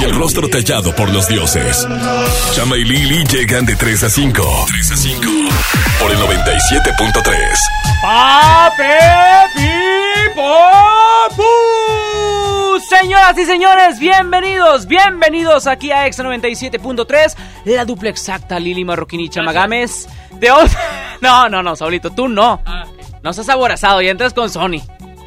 y el rostro tallado por los dioses. Chama y Lili llegan de 3 a 5. 3 a 5. Por el 97.3. Señoras y señores, bienvenidos, bienvenidos aquí a Exa 97.3, la dupla exacta Lili Marroquín y Chamagames. De. No, no, no, Saulito, tú no. No seas aborazado y entras con Sony.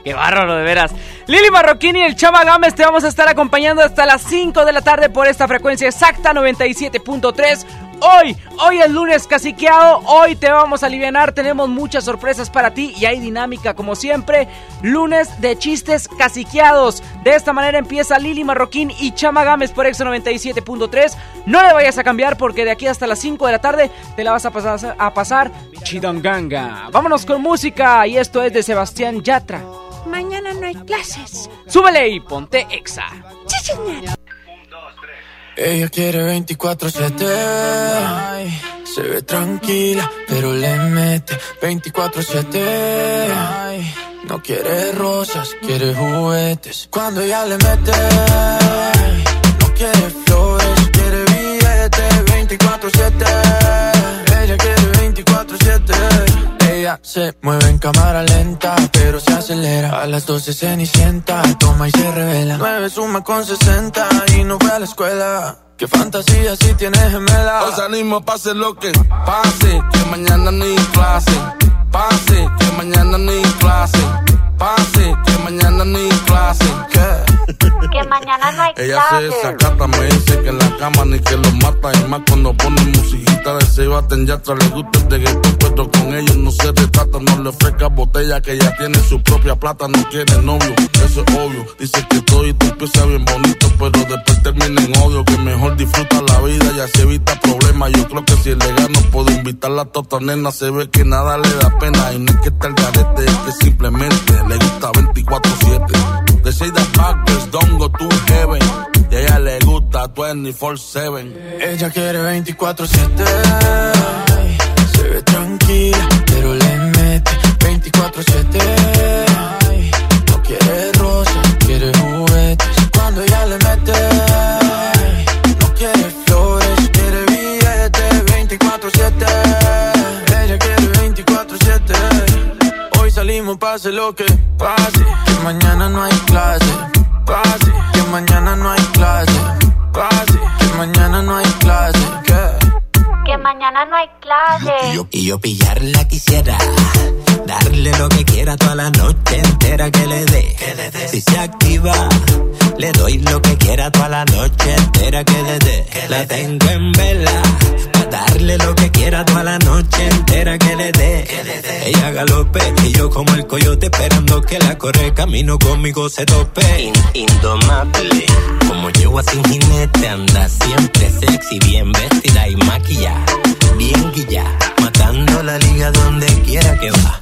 Qué bárbaro, de veras. Lili Marroquín y el Chama Gámez te vamos a estar acompañando hasta las 5 de la tarde por esta frecuencia exacta 97.3. Hoy, hoy es lunes caciqueado, hoy te vamos a aliviar, tenemos muchas sorpresas para ti y hay dinámica como siempre. Lunes de chistes caciqueados. De esta manera empieza Lili Marroquín y Chama Gámez por Exo 97.3. No le vayas a cambiar porque de aquí hasta las 5 de la tarde te la vas a pasar, a pasar chidanganga. Vámonos con música y esto es de Sebastián Yatra. Mañana no hay clases. Súbele y ponte Exa. Sí, señor. Ella quiere 24-7. Ay, Se ve tranquila, pero le mete 24-7. Ay, No quiere rosas, quiere juguetes. Cuando ella le mete, no quiere flores, quiere billetes 24-7. Se mueve en cámara lenta, pero se acelera. A las 12 cenicienta, toma y se revela. 9 suma con 60 y no fue a la escuela. Qué fantasía si tienes gemela. Os animo, pase lo que pase, que mañana ni clase. Pase, que mañana ni clase. Pase, que mañana ni clase. ¿Qué? Que mañana no hay Ella se desacata, me dice que en la cama ni que lo mata. Y más cuando pone musiquita de Sebastián Yatra. Le gusta el reggaetón, pero con ellos no se retrata. No le ofrezca botella, que ya tiene su propia plata. No quiere novio, eso es obvio. Dice que todo y tú empieza bien bonito, pero después termina en odio. Que mejor disfruta la vida y así evita problemas. Yo creo que si le gano, puedo invitarla a tota nena. Se ve que nada le da pena. Y no es que esté el garete, es que simplemente le gusta 24-7. De Shade Backers, don't go to heaven. Y a ella le gusta 24-7. Ella quiere 24-7. Ay, Se ve tranquila, pero le mete 24-7. Ay, No quiere rosas, quiere juguetes. Cuando ella le mete, 24-7. Hoy salimos, pase lo que pase. Que mañana no hay clase. Pase, que mañana no hay clase. Pase, que mañana no hay clase. ¿Qué? Que mañana no hay clases. Y yo, y yo pillarla quisiera. Darle lo que quiera toda la noche entera que le dé. Si se activa, le doy lo que quiera toda la noche entera que le dé. La tengo en vela. Darle lo que quiera toda la noche entera que le dé. Ella galope y yo como el coyote esperando que la corre camino conmigo se tope. indomable. Como yegua sin jinete anda siempre sexy, bien vestida y maquillada. Bien guilla, matando la liga donde quiera que va.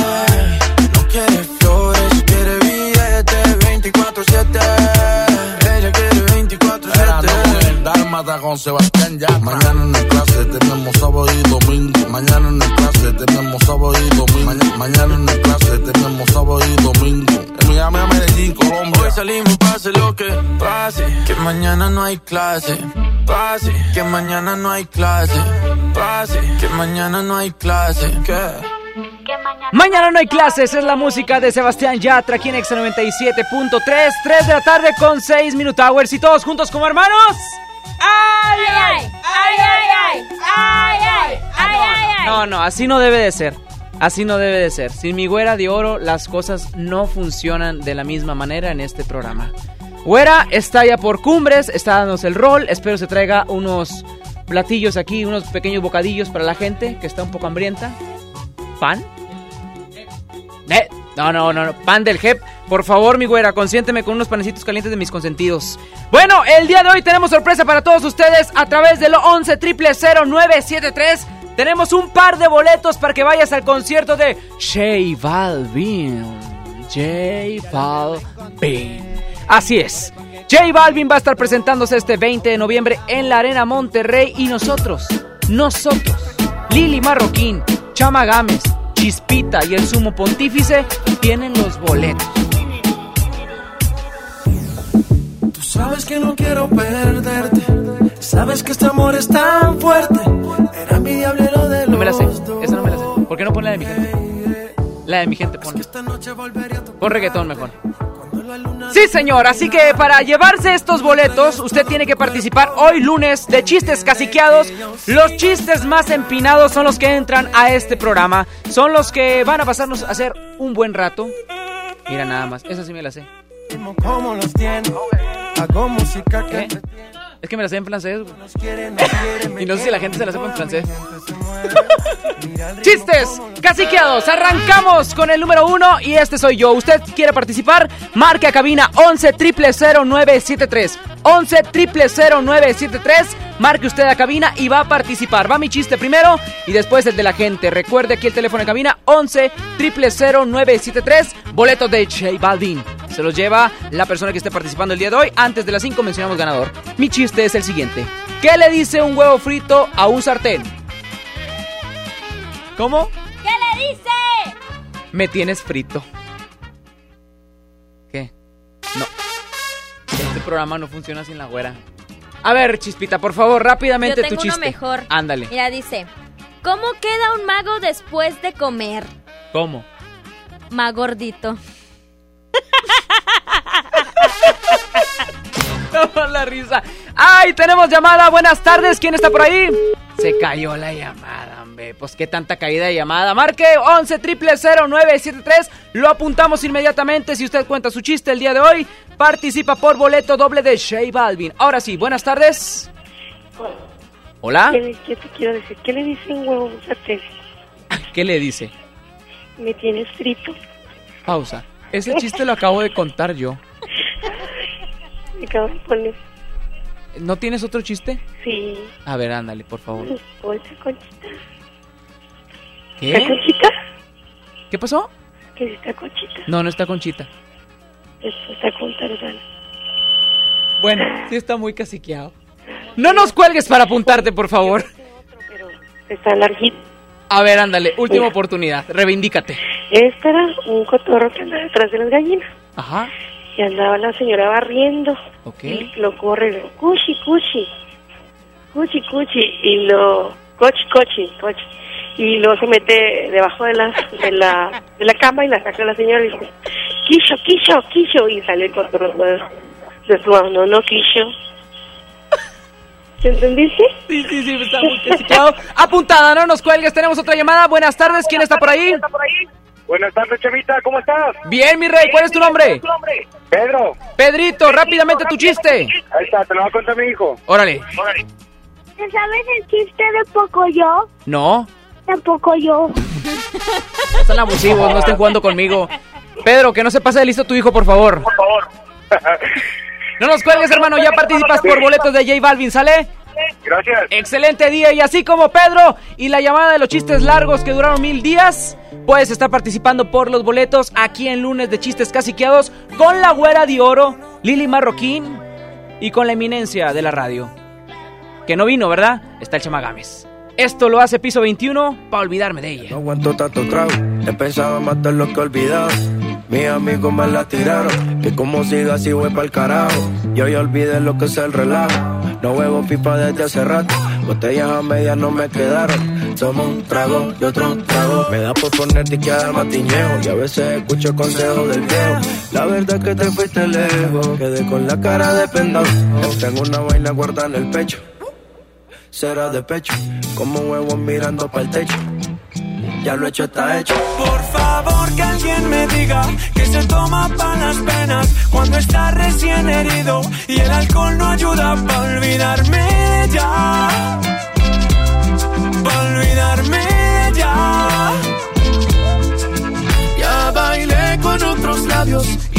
con Sebastián ya. Mañana en el clase tenemos sábado y domingo. Mañana en el clase tenemos sábado y domingo. Mañana, mañana en el clase tenemos sábado y domingo. En Miami a Medellín, Colombia. Hoy salimos, pase lo que pase. Que mañana no hay clase. Pase. Que mañana no hay clase. Pase. Que mañana no hay clase. ¿Qué? Que mañana, Mañana no hay clases, es la música de Sebastián Yatra aquí en Exa 97.3, 3 de la tarde con 6 Minute Hours y todos juntos como hermanos. ¡Ay, ay! ¡Ay, ay, ay! ¡Ay, ay! ay, ay, ay. No, no, así no debe de ser. Así no debe de ser. Sin mi güera de oro, las cosas no funcionan de la misma manera en este programa. Güera está ya por cumbres, está dándonos el rol. Espero se traiga unos platillos aquí, unos pequeños bocadillos para la gente que está un poco hambrienta. ¿Pan? Eh, no, no, no, no, pan del JEP. Por favor, mi güera, consiénteme con unos panecitos calientes de mis consentidos. Bueno, el día de hoy tenemos sorpresa para todos ustedes a través de lo 11 0973. Tenemos un par de boletos para que vayas al concierto de J Balvin. J Balvin. Así es. J Balvin va a estar presentándose este 20 de noviembre en la Arena Monterrey y nosotros, nosotros, Lili Marroquín, Chama Gámez, Chispita y el Sumo Pontífice tienen los boletos. Tú sabes que no quiero perderte. Sabes que este amor es tan fuerte. Era mi diablero de los No me la sé, esa no me la sé. ¿Por qué no pone la de mi gente? La de mi gente tu Pon reggaetón mejor. Sí, señor. Así que para llevarse estos boletos, usted tiene que participar hoy lunes de chistes caciqueados. Los chistes más empinados son los que entran a este programa. Son los que van a pasarnos a hacer un buen rato. Mira nada más. Esa sí me la sé. ritmo como los tiene. Hago música que ¿Qué? Es que me la sé en francés. güey. Y no sé si la gente se la sepa en francés. Chistes caciqueados. Arrancamos con el número uno y este soy yo. ¿Usted quiere participar? Marque a cabina 11 0973 11 0973 Marque usted a cabina y va a participar. Va mi chiste primero y después el de la gente. Recuerde aquí el teléfono de cabina 11 0973 Boletos de J Balvin. Se los lleva la persona que esté participando el día de hoy. Antes de las 5 mencionamos ganador. Mi chiste es el siguiente. ¿Qué le dice un huevo frito a un sartén? ¿Cómo? ¿Qué le dice? Me tienes frito. ¿Qué? No. Este programa no funciona sin la güera. A ver, Chispita, por favor, rápidamente Yo tengo tu uno chiste. mejor. Ándale. Mira, dice, ¿cómo queda un mago después de comer? ¿Cómo? Más ¡Ay, tenemos llamada! Buenas tardes, ¿quién está por ahí? Se cayó la llamada, hombre. Pues qué tanta caída de llamada. Marque 11 0973 Lo apuntamos inmediatamente. Si usted cuenta su chiste el día de hoy, participa por boleto doble de Shea Balvin. Ahora sí, buenas tardes. Hola. ¿Qué, te quiero decir? ¿Qué le dice un huevo a? ¿Qué le dice? ¿Me tienes frito? Pausa. Ese chiste lo acabo de contar yo. Me acabo de poner. ¿No tienes otro chiste? Sí. A ver, ándale, por favor. Conchita. ¿Está ¿Qué? conchita? ¿Qué pasó? Que está conchita. No, no está Conchita. Después está con Tarzán. Bueno, sí está muy caciqueado. No nos cuelgues para apuntarte, por favor. Pero está larguito. A ver, ándale, última oportunidad. Reivindícate. Este era un cotorro que andaba detrás de las gallinas. Ajá. Y andaba la señora barriendo. Ok. Y lo corre, lo, cuchi, cuchi. Cuchi, cuchi. Y lo, cochi, cochi, cochi. Y luego se mete debajo de la, de la, de la cama y la saca la señora y dice, Quillo, quillo, quillo. Y sale el cotorro de, de su no, no, quillo. ¿Se entendiste? Sí, sí, sí, está muy. Apuntada, no nos cuelgues. Tenemos otra llamada. Buenas tardes, ¿quién está por ahí? Buenas tardes, Chavita, ¿cómo estás? Bien, mi rey, ¿cuál es tu nombre? Pedro, Pedrito, rápidamente tu chiste. ahí está, te lo va a contar mi hijo. Órale. ¿Te sabes el chiste de Pocoyo? No, Tampoco yo. no están abusivos, no estén jugando conmigo. Pedro, que no se pase de listo tu hijo, por favor. Por favor. No nos cuelgues, hermano, ya participas por boletos de J Balvin, ¿sale? Gracias. Excelente día y así como Pedro y la llamada de los chistes largos que duraron mil días, puedes estar participando por los boletos aquí en lunes de chistes caciqueados con la güera de oro, Lili Marroquín y con la eminencia de la radio. Que no vino, ¿verdad? Está el Chamagames. Esto lo hace Piso 21 para olvidarme de ella. No aguanto tanto trago, he pensado en matar lo que he olvidado. Mis amigos me la tiraron, que como siga así voy pa'l carajo. Yo ya olvidé lo que es el relajo, no huevo pipa desde hace rato. Botellas a medias no me quedaron, somos un trago y otro trago. Me da por ponerte y quedar matiñejo, y a veces escucho consejos del viejo. La verdad es que te fuiste lejos, quedé con la cara de pendejo. Tengo una vaina guardada en el pecho será de pecho, como huevos mirando para el techo. ya lo hecho está hecho. Por favor que alguien me diga que se toma para las penas cuando está recién herido y el alcohol no ayuda para olvidarme de ya. Para olvidarme ya. Ya bailé con otros labios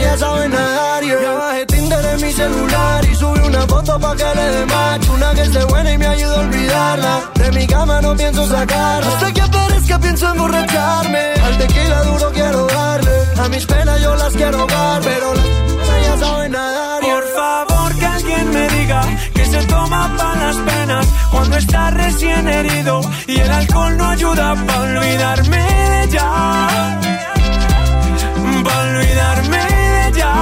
ya saben nadar. Ya bajé Tinder en mi celular y subí una foto pa' que le dé macho Una que esté buena y me ayuda a olvidarla. De mi cama no pienso sacarla. Hasta que aparezca pienso emborracharme Al tequila duro quiero darle. A mis penas yo las quiero dar Pero ya saben nadar Por favor que alguien me diga que se toma para las penas cuando está recién herido y el alcohol no ayuda para olvidarme de ella. Para olvidarme ella.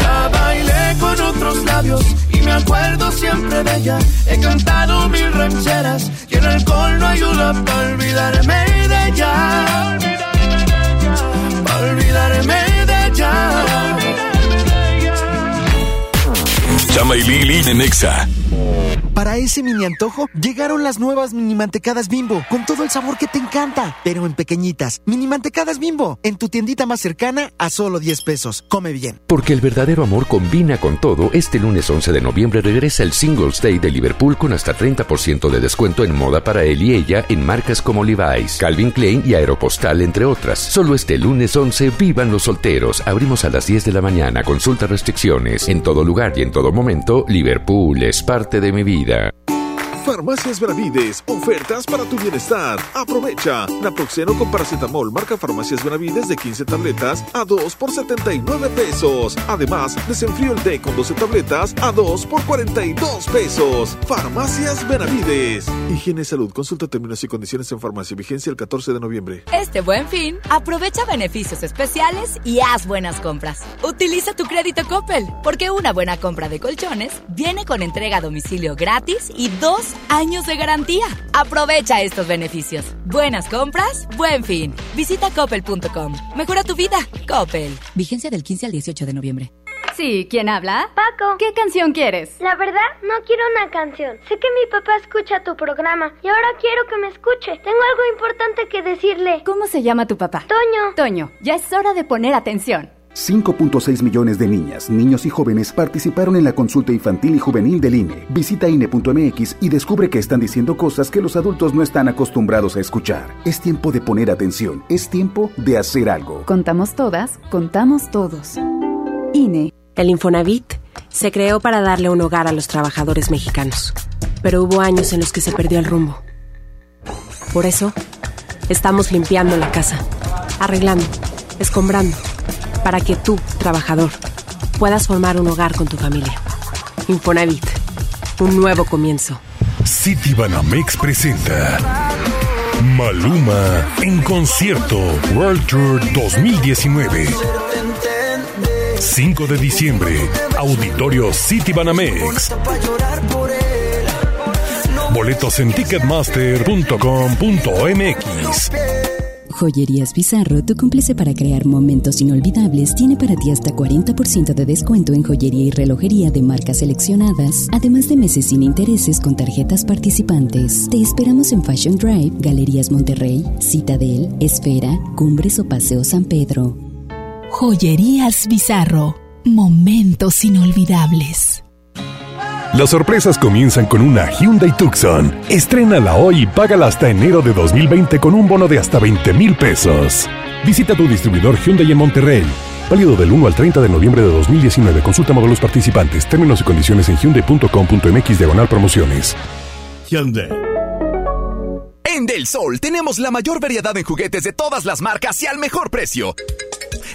Ya bailé con otros labios y me acuerdo siempre de ella. He cantado mil rancheras y el alcohol no ayuda para olvidarme de ella. Para olvidarme de ella. Chama y Lili de Nexa. Para ese mini antojo, llegaron las nuevas mini mantecadas bimbo, con todo el sabor que te encanta, pero en pequeñitas. Mini mantecadas bimbo, en tu tiendita más cercana a solo 10 pesos. Come bien. Porque el verdadero amor combina con todo, este lunes 11 de noviembre regresa el Singles Day de Liverpool con hasta 30% de descuento en moda para él y ella en marcas como Levi's, Calvin Klein y Aeropostal, entre otras. Solo este lunes 11, vivan los solteros. Abrimos a las 10 de la mañana, consulta restricciones. En todo lugar y en todo momento, Liverpool es parte de mi vida. there. Farmacias Benavides, ofertas para tu bienestar. Aprovecha. Naproxeno con paracetamol, marca Farmacias Benavides de 15 tabletas a 2 por 79 pesos. Además, desenfrío el té con 12 tabletas a 2 por 42 pesos. Farmacias Benavides. Higiene salud. Consulta términos y condiciones en farmacia. Vigencia el 14 de noviembre. Este buen fin, aprovecha beneficios especiales y haz buenas compras. Utiliza tu crédito Coppel, porque una buena compra de colchones viene con entrega a domicilio gratis y dos años de garantía. Aprovecha estos beneficios. Buenas compras, buen fin. Visita coppel.com. Mejora tu vida. Coppel. Vigencia del 15 al 18 de noviembre. Sí, ¿quién habla? Paco. ¿Qué canción quieres? La verdad, no quiero una canción. Sé que mi papá escucha tu programa y ahora quiero que me escuche. Tengo algo importante que decirle. ¿Cómo se llama tu papá? Toño. Toño, ya es hora de poner atención. 5.6 millones de niñas, niños y jóvenes participaron en la consulta infantil y juvenil del INE. Visita INE.mx y descubre que están diciendo cosas que los adultos no están acostumbrados a escuchar. Es tiempo de poner atención, es tiempo de hacer algo. Contamos todas, contamos todos. INE. El Infonavit se creó para darle un hogar a los trabajadores mexicanos, pero hubo años en los que se perdió el rumbo. Por eso, estamos limpiando la casa, arreglando, escombrando para que tú, trabajador, puedas formar un hogar con tu familia. Infonavit, un nuevo comienzo. City Banamex presenta Maluma en concierto World Tour 2019. 5 de diciembre, Auditorio City Banamex. Boletos en ticketmaster.com.mx. Joyerías Bizarro, tu cómplice para crear momentos inolvidables, tiene para ti hasta 40% de descuento en joyería y relojería de marcas seleccionadas, además de meses sin intereses con tarjetas participantes. Te esperamos en Fashion Drive, Galerías Monterrey, Citadel, Esfera, Cumbres o Paseo San Pedro. Joyerías Bizarro, momentos inolvidables. Las sorpresas comienzan con una Hyundai Tucson. Estrénala hoy y págala hasta enero de 2020 con un bono de hasta 20 mil pesos. Visita tu distribuidor Hyundai en Monterrey. Válido del 1 al 30 de noviembre de 2019. Consulta modelos participantes, términos y condiciones en hyundai.com.mx diagonal promociones. Hyundai. En Del Sol tenemos la mayor variedad en juguetes de todas las marcas y al mejor precio.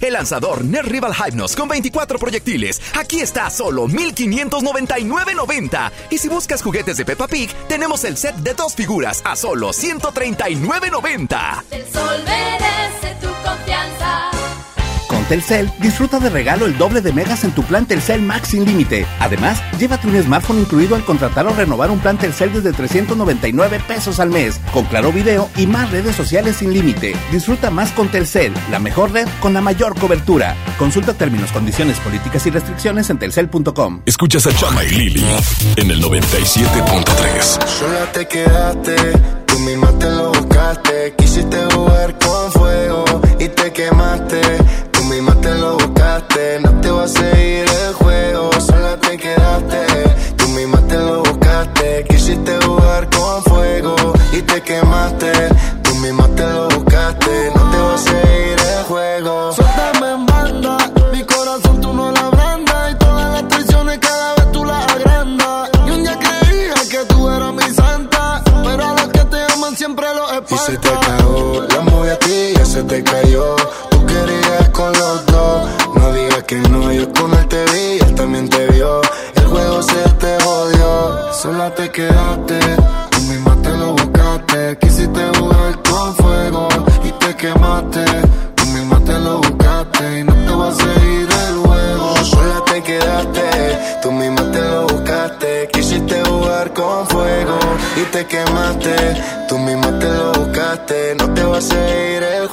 El lanzador Nerd Rival Hypnos con 24 proyectiles. Aquí está a solo 1599.90. Y si buscas juguetes de Peppa Pig, tenemos el set de dos figuras a solo 139.90. El sol merece tu confianza. Con Telcel, disfruta de regalo el doble de megas en tu plan Telcel Max sin límite. Además, llévate un smartphone incluido al contratar o renovar un plan Telcel desde 399 pesos al mes, con claro video y más redes sociales sin límite. Disfruta más con Telcel, la mejor red con la mayor cobertura. Consulta términos, condiciones, políticas y restricciones en telcel.com. Escuchas a Chama y Lili en el 97.3. Sola te quedaste, tú misma te lo buscaste. Quisiste jugar con fuego y te quemaste. No te va a seguir el juego. Sola te quedaste, tú misma te lo buscaste. Quisiste jugar con fuego y te quemaste. Te quedaste, tú misma te lo buscaste. Quisiste jugar con fuego y te quemaste, tú misma te lo buscaste y no te va a seguir el juego. Sola te quedaste, tú misma te lo buscaste. Quisiste jugar con fuego y te quemaste, tú misma te lo buscaste. No te va a seguir el juego.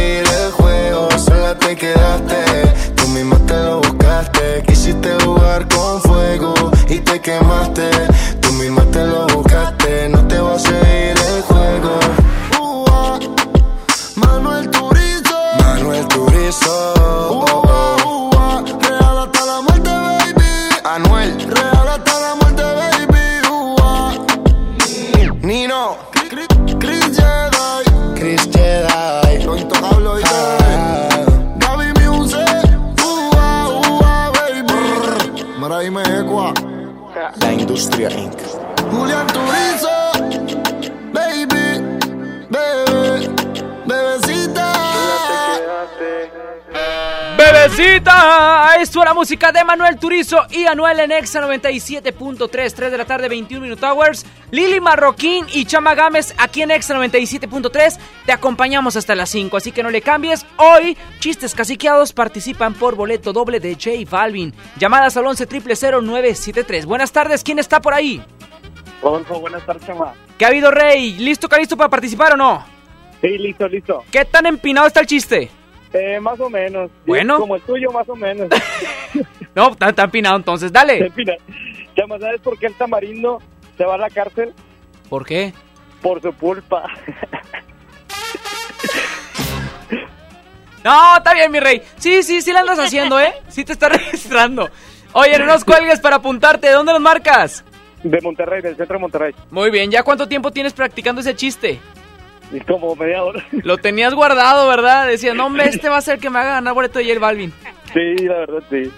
música de Manuel Turizo y Anuel en Exa 97.3, 3 de la tarde, 21 Minute Hours. Lili Marroquín y Chama Gámez aquí en Exa 97.3. Te acompañamos hasta las 5, así que no le cambies. Hoy, chistes caciqueados participan por boleto doble de J Balvin. Llamadas al 11 973 Buenas tardes, ¿quién está por ahí? Rodolfo, buenas tardes, chama. ¿Qué ha habido, Rey? ¿Listo, listo para participar o no? Sí, listo, listo. ¿Qué tan empinado está el chiste? Eh, más o menos. Bueno. Como el tuyo, más o menos. No, está, está empinado entonces, dale. Empina. Chama, ¿sabes por qué el tamarindo se va a la cárcel? ¿Por qué? Por su pulpa. No, está bien, mi rey. Sí, sí, sí la andas haciendo, ¿eh? Sí te está registrando. Oye, no nos cuelgues para apuntarte. ¿De dónde nos marcas? De Monterrey, del centro de Monterrey. Muy bien, ¿ya cuánto tiempo tienes practicando ese chiste? Es como media hora. Lo tenías guardado, ¿verdad? Decía, no, hombre, este va a ser que me haga ganar boleto de J Balvin. Sí, la verdad, sí.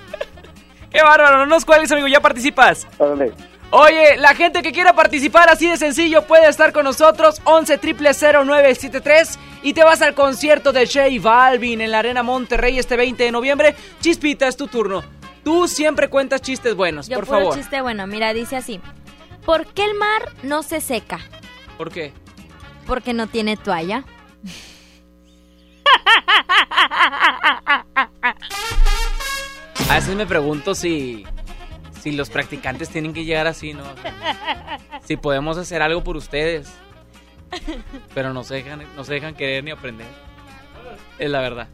Qué bárbaro, no nos cuelgues, amigo, ya participas. Órale. Oye, la gente que quiera participar así de sencillo puede estar con nosotros 11 0973 y te vas al concierto de J Balvin en la Arena Monterrey este 20 de noviembre. Chispita, es tu turno. Tú siempre cuentas chistes buenos, Yo por puro favor. chiste bueno, mira, dice así. ¿Por qué el mar no se seca? ¿Por qué? Porque no tiene toalla. A veces me pregunto si si los practicantes tienen que llegar así, ¿no? Si podemos hacer algo por ustedes. Pero no se dejan, no se dejan querer ni aprender. Es la verdad.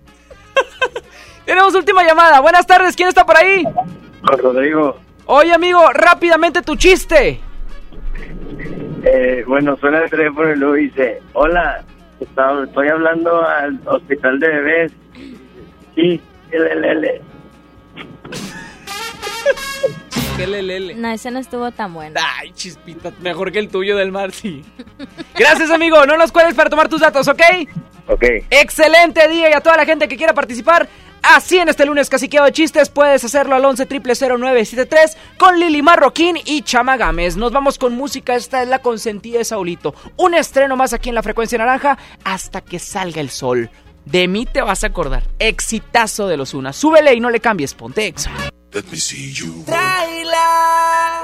Tenemos última llamada. Buenas tardes, ¿quién está por ahí? Rodrigo, Oye, amigo, rápidamente tu chiste. Eh, bueno, suena el teléfono y luego dice, hola, está- estoy hablando al hospital de bebés. Sí, LLL. Qué lelele. No, ese no estuvo tan bueno. Ay, chispita, mejor que el tuyo del mar, sí. Gracias, amigo. No nos cuelgues para tomar tus datos, ¿ok? Ok. Excelente día y a toda la gente que quiera participar. Así en este lunes caciqueo de chistes puedes hacerlo al 11 0973 con Lili Marroquín y Chama Gámez. Nos vamos con música, esta es la consentida de Saulito. Un estreno más aquí en la frecuencia naranja hasta que salga el sol. De mí te vas a acordar. Exitazo de los Una. Súbele y no le cambies, ponte exa. Let me see you. Traila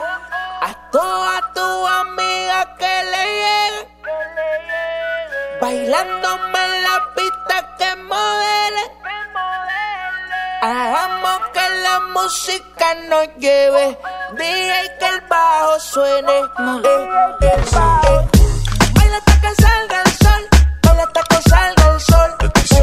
a toda tu amiga que le llegue. Bailándome en la pista que modele. Hagamos que la música nos lleve. DJ que el bajo suene. Eh, eh, eh. Baila hasta que salga el sol. Baila hasta que salga el sol.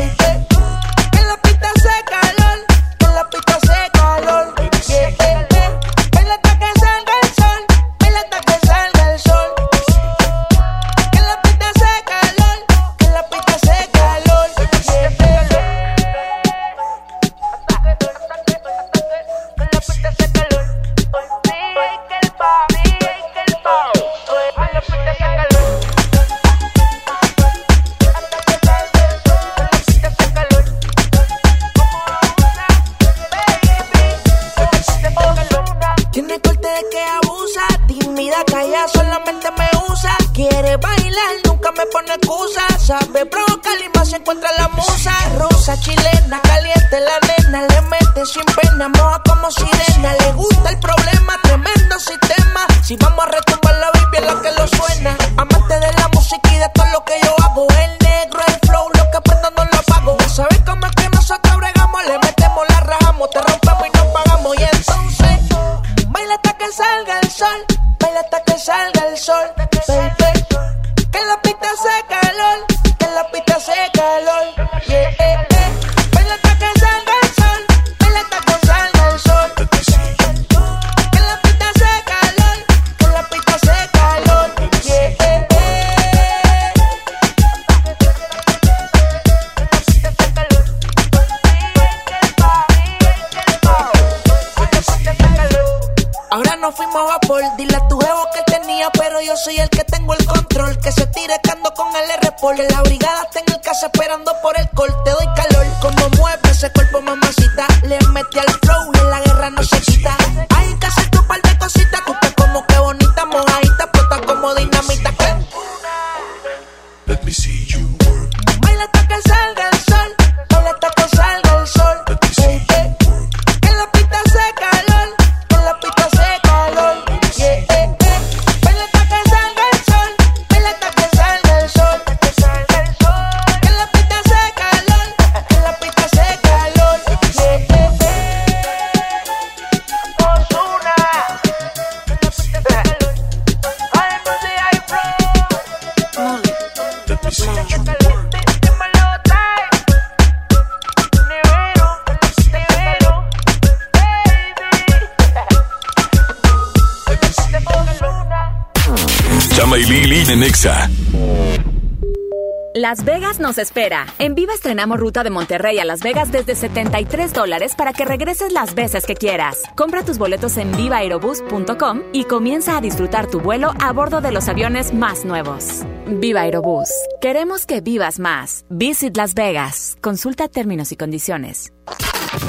Espera. En Viva estrenamos ruta de Monterrey a Las Vegas desde 73 dólares para que regreses las veces que quieras. Compra tus boletos en vivaaerobus.com y comienza a disfrutar tu vuelo a bordo de los aviones más nuevos. Viva Aerobús. Queremos que vivas más. Visit Las Vegas. Consulta términos y condiciones.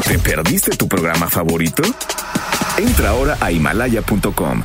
¿Te perdiste tu programa favorito? Entra ahora a himalaya.com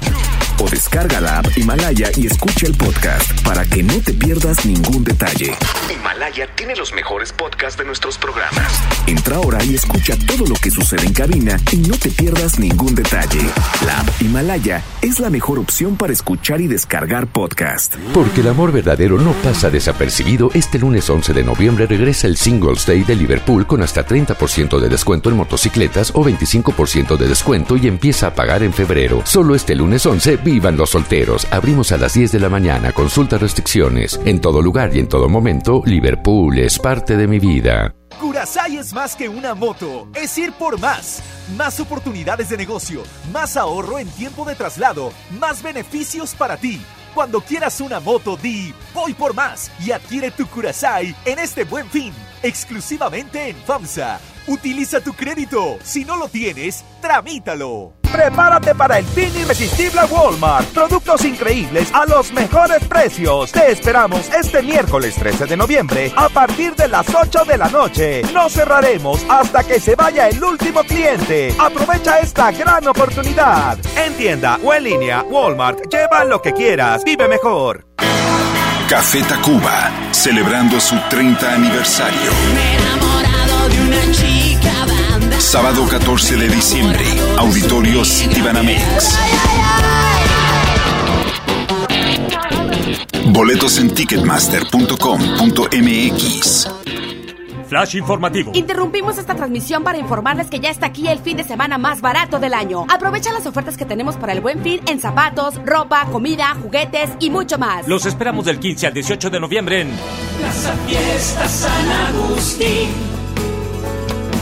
o descarga la app Himalaya y escucha el podcast para que no te pierdas ningún detalle. Himalaya tiene los mejores podcasts de nuestros programas. Entra ahora y escucha todo lo que sucede en cabina y no te pierdas ningún detalle. La app Himalaya es la mejor opción para escuchar y descargar podcast. Porque el amor verdadero no pasa desapercibido, este lunes 11 de noviembre regresa el Singles Day de Liverpool con hasta 30% de descuento en motocicletas o 25% de descuento y empieza a pagar en febrero. Solo este lunes 11 Vivan los solteros. Abrimos a las 10 de la mañana. Consulta restricciones. En todo lugar y en todo momento, Liverpool es parte de mi vida. Curasai es más que una moto, es ir por más. Más oportunidades de negocio, más ahorro en tiempo de traslado, más beneficios para ti. Cuando quieras una moto, di voy por más y adquiere tu Curasai en este buen fin, exclusivamente en FAMSA. Utiliza tu crédito. Si no lo tienes, tramítalo. Prepárate para el fin irresistible Walmart. Productos increíbles a los mejores precios. Te esperamos este miércoles 13 de noviembre a partir de las 8 de la noche. No cerraremos hasta que se vaya el último cliente. Aprovecha esta gran oportunidad. En tienda o en línea, Walmart, lleva lo que quieras. Vive mejor. Café Tacuba, celebrando su 30 aniversario. Sábado 14 de diciembre, Auditorio Citibanamex. Boletos en ticketmaster.com.mx. Flash informativo. Interrumpimos esta transmisión para informarles que ya está aquí el fin de semana más barato del año. Aprovecha las ofertas que tenemos para el buen fin en zapatos, ropa, comida, juguetes y mucho más. Los esperamos del 15 al 18 de noviembre en Plaza Fiesta San Agustín.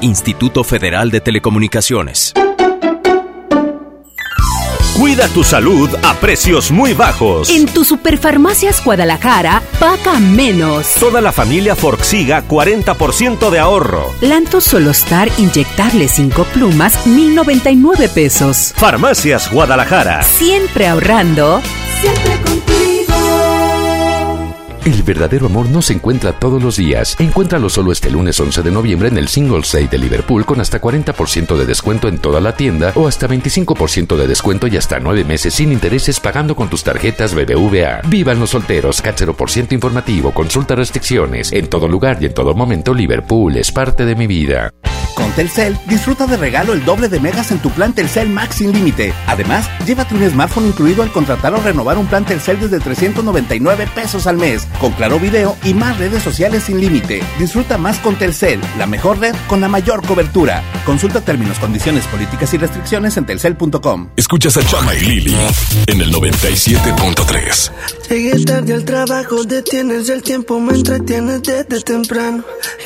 Instituto Federal de Telecomunicaciones. Cuida tu salud a precios muy bajos. En tu Superfarmacias Guadalajara, paga menos. Toda la familia Forxiga, 40% de ahorro. Lanto Solostar Inyectable 5 plumas, 1099 pesos. Farmacias Guadalajara. Siempre ahorrando. Siempre contigo. El verdadero amor no se encuentra todos los días. Encuéntralo solo este lunes 11 de noviembre en el Singles Day de Liverpool con hasta 40% de descuento en toda la tienda o hasta 25% de descuento y hasta 9 meses sin intereses pagando con tus tarjetas BBVA. Vivan los solteros, CAT 0% informativo, consulta restricciones. En todo lugar y en todo momento Liverpool es parte de mi vida. Telcel, disfruta de regalo el doble de megas en tu plan Telcel Max sin límite. Además, llévate un smartphone incluido al contratar o renovar un plan Telcel desde 399 pesos al mes, con claro video y más redes sociales sin límite. Disfruta más con Telcel, la mejor red con la mayor cobertura. Consulta términos, condiciones, políticas y restricciones en telcel.com. Escuchas a Chama y Lili en el 97.3. Llegué tarde al trabajo, detienes el tiempo, me entretienes desde temprano.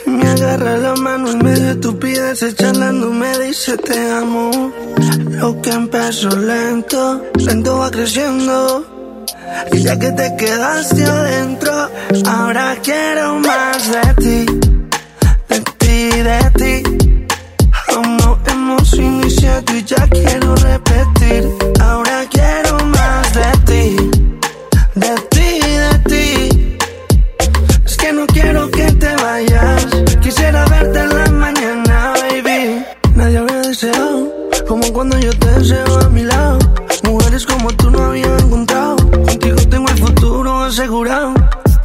Y me agarra la mano en medio de tu pides, charlando me dice te amo. Lo que empezó lento, lento va creciendo. Y ya que te quedaste adentro, ahora quiero más de ti, de ti, de ti. No hemos iniciado y ya quiero repetir. Ahora quiero deseo a mi lado. Mujeres como tú no había encontrado. Contigo tengo el futuro asegurado.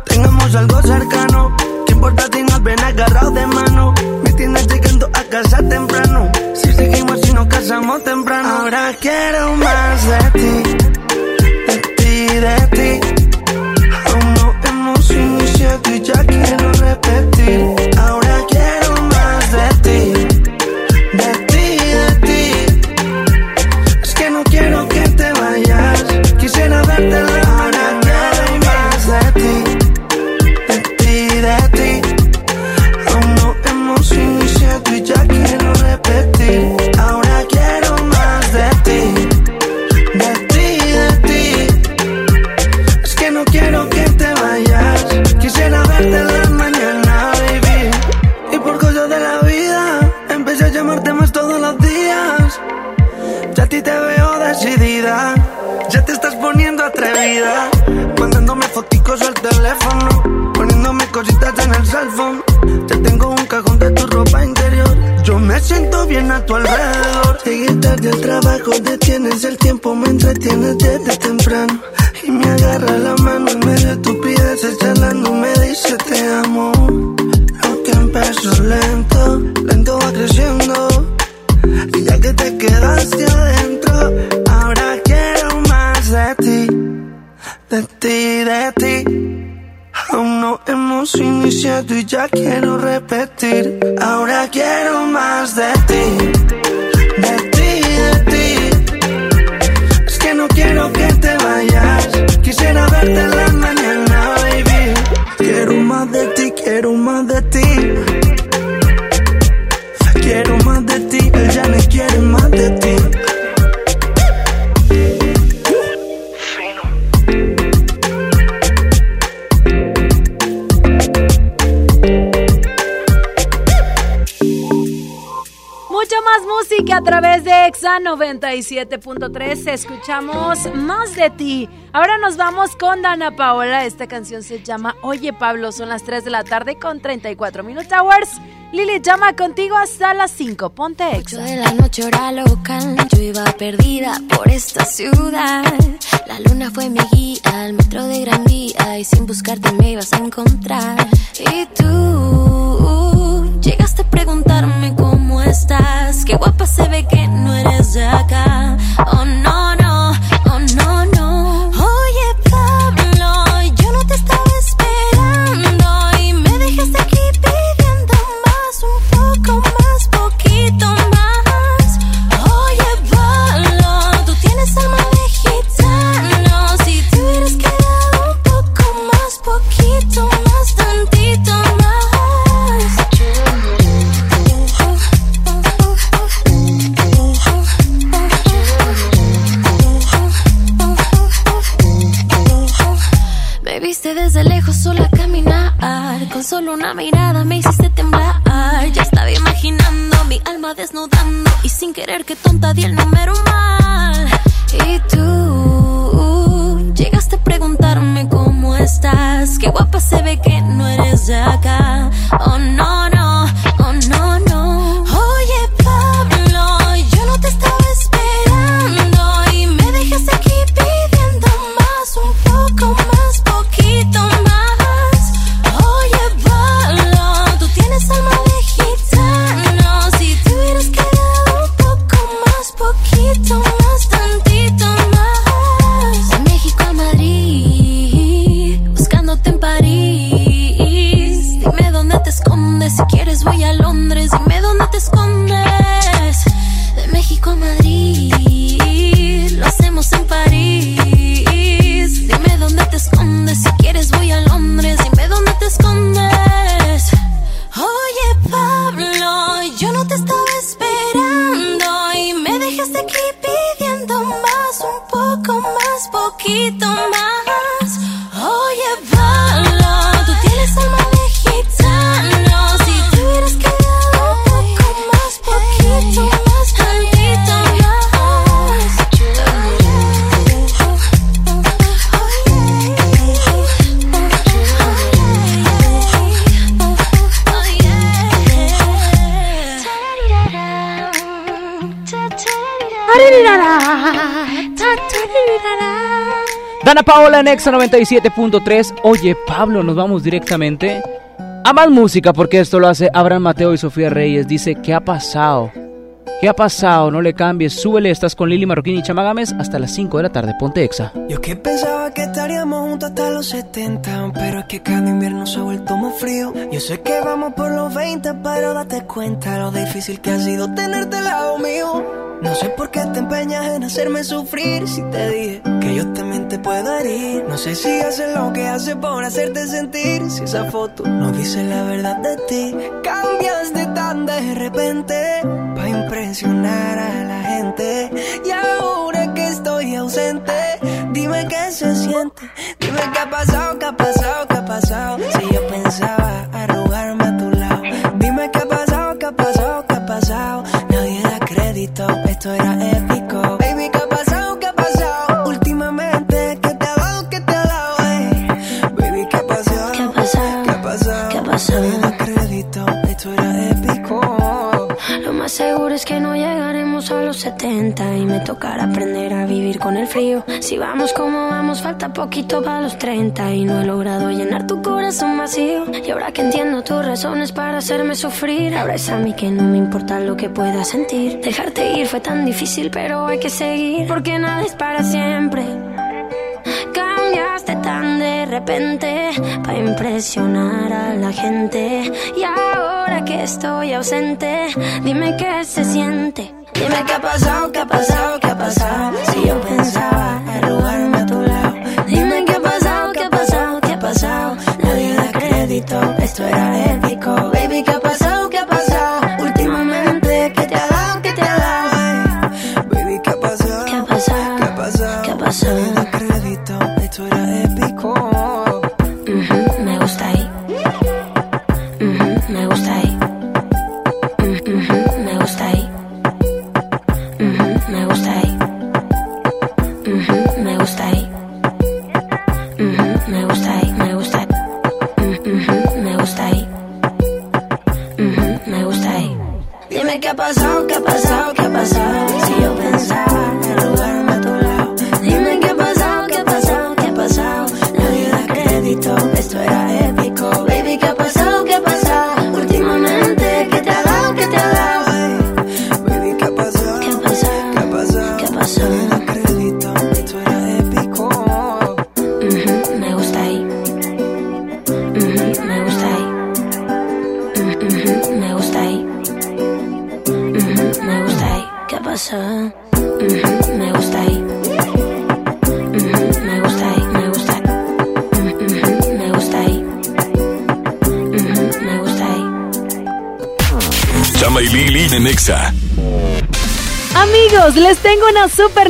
Tengamos algo cercano. ¿Qué importa si nos ven agarrados de mano? Me tienes llegando a casa temprano. Si seguimos y nos casamos temprano. Ahora quiero más bien a tu alrededor. Llegué tarde al trabajo, detienes el tiempo, me entretienes desde temprano. Y me agarra la mano en medio de estupideces, charlando me dice te amo. Aunque empezó lento, lento va creciendo. Y ya que te quedaste adentro, ahora quiero más de ti, de ti, de ti. No hemos iniciado y ya quiero repetir. Ahora quiero más de ti, de ti, de ti. Es que no quiero que te vayas. Quisiera verte en la mañana, baby. Quiero más de ti, quiero más de ti. Exa 97.3. Escuchamos más de ti. Ahora nos vamos con Dana Paola. Esta canción se llama Oye Pablo. Son las 3 de la tarde con 34 Minute Hours. Lili llama contigo hasta las 5. Ponte Exa. de la noche hora local, yo iba perdida por esta ciudad. La luna fue mi guía al metro de Gran Vía y sin buscarte me ibas a encontrar. Y tú llegaste a preguntarme cómo estás. Qué guapa se ve que Exa 97.3. Oye, Pablo, nos vamos directamente a más música porque esto lo hace Abraham Mateo y Sofía Reyes. Dice, ¿qué ha pasado? ¿Qué ha pasado? No le cambies, súbele, estás con Lili Marroquín y Chamagames hasta las 5 de la tarde. Ponte Exa. Yo que pensaba que estaríamos juntos hasta los 70 Pero es que cada invierno se ha vuelto muy frío Yo sé que vamos por los 20 Pero date cuenta lo difícil que ha sido tenerte al lado mío No sé por qué te empeñas en hacerme sufrir Si te dije que yo también No sé si haces lo que haces por hacerte sentir. Si esa foto no dice la verdad de ti. Cambiaste tan de repente Pa' impresionar a la gente. Y ahora que estoy ausente Dime qué se siente frío. Si vamos como vamos, falta poquito para los 30 y no he logrado llenar tu corazón vacío. Y ahora que entiendo tus razones para hacerme sufrir, ahora es a mí que no me importa lo que pueda sentir. Dejarte ir fue tan difícil, pero hay que seguir porque nada es para siempre. Cambiaste tan de repente para impresionar a la gente. Y ahora que estoy ausente, dime qué se siente. Dime qué ha pasado, qué ha pasado, qué ha pasado. Si yo pensaba arrugarme a tu lado. Dime qué ha pasado, qué ha pasado, qué ha pasado. Nadie da crédito, esto era épico.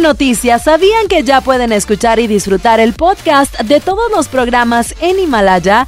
Una super noticia. ¿Sabían que ya pueden escuchar y disfrutar el podcast de todos los programas en Himalaya?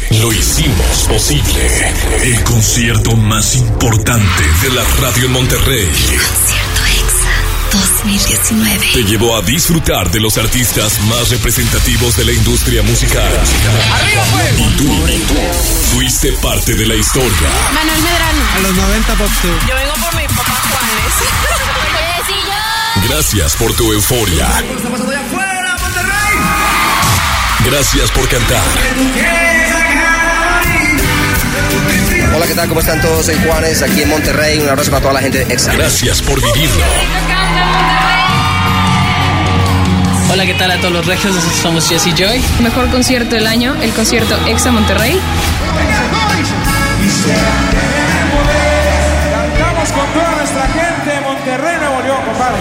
lo hicimos posible. El concierto más importante de la radio en Monterrey. Concierto EXA 2019. Te llevó a disfrutar de los artistas más representativos de la industria musical. Y tú, fuiste parte de la historia. Manuel Medrano. A los 90 Pop. Yo vengo por mi papá Juanes. Gracias por tu euforia. Gracias por cantar. Hola, ¿qué tal? ¿Cómo están todos? Soy Juanes, aquí en Monterrey. Un abrazo para toda la gente de Exa. Gracias por vivirlo. Hola, ¿qué tal a todos los regios? Nosotros somos Jesse Joy. Mejor concierto del año, el concierto EXA Monterrey. Cantamos con toda nuestra gente de Monterrey, Nuevo León, compadre.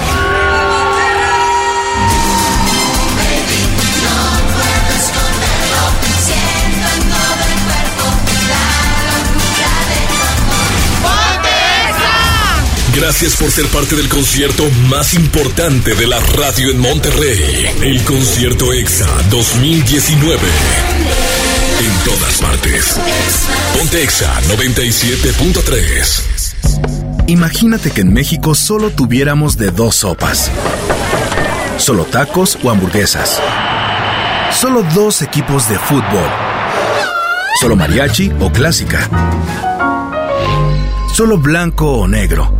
Gracias por ser parte del concierto más importante de la radio en Monterrey. El concierto EXA 2019. En todas partes. Ponte EXA 97.3. Imagínate que en México solo tuviéramos de dos sopas. Solo tacos o hamburguesas. Solo dos equipos de fútbol. Solo mariachi o clásica. Solo blanco o negro.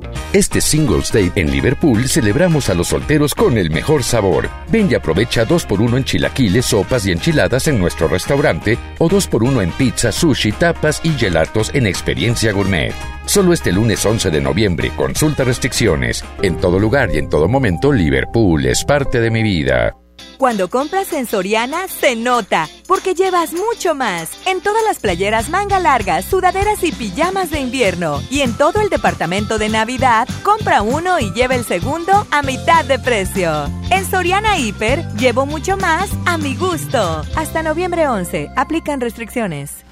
Este Singles Day en Liverpool celebramos a los solteros con el mejor sabor. Ven y aprovecha 2x1 en chilaquiles, sopas y enchiladas en nuestro restaurante o 2x1 en pizza, sushi, tapas y gelatos en Experiencia Gourmet. Solo este lunes 11 de noviembre, consulta restricciones. En todo lugar y en todo momento, Liverpool es parte de mi vida. Cuando compras en Soriana, se nota, porque llevas mucho más. En todas las playeras manga largas, sudaderas y pijamas de invierno. Y en todo el departamento de Navidad, compra uno y lleva el segundo a mitad de precio. En Soriana Hiper, llevo mucho más a mi gusto. Hasta noviembre 11, aplican restricciones.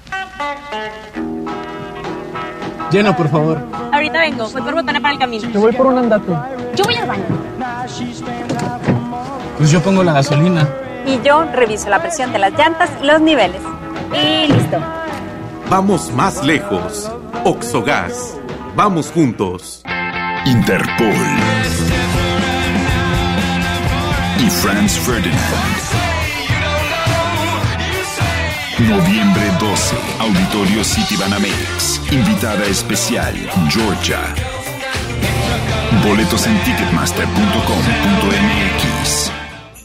Llena, por favor. Ahorita vengo, voy por botana para el camino. Te voy por un andate. Yo voy al baño. Pues yo pongo la gasolina. Y yo reviso la presión de las llantas y los niveles. Y listo. Vamos más lejos. Oxogas. Vamos juntos. Interpol. Y Franz Ferdinand. Noviembre 12, Auditorio City Banamex. Invitada especial, Georgia. Boletos en ticketmaster.com.mx.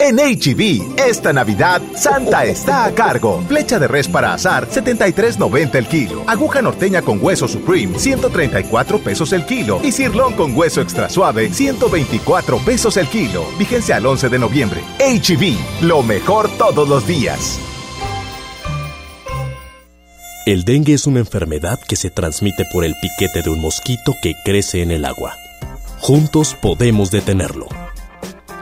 En HB, esta Navidad, Santa está a cargo. Flecha de res para azar, 73.90 el kilo. Aguja norteña con hueso Supreme, 134 pesos el kilo. Y cirlón con hueso extra suave, 124 pesos el kilo. Vigencia al 11 de noviembre. HB, lo mejor todos los días. El dengue es una enfermedad que se transmite por el piquete de un mosquito que crece en el agua. Juntos podemos detenerlo.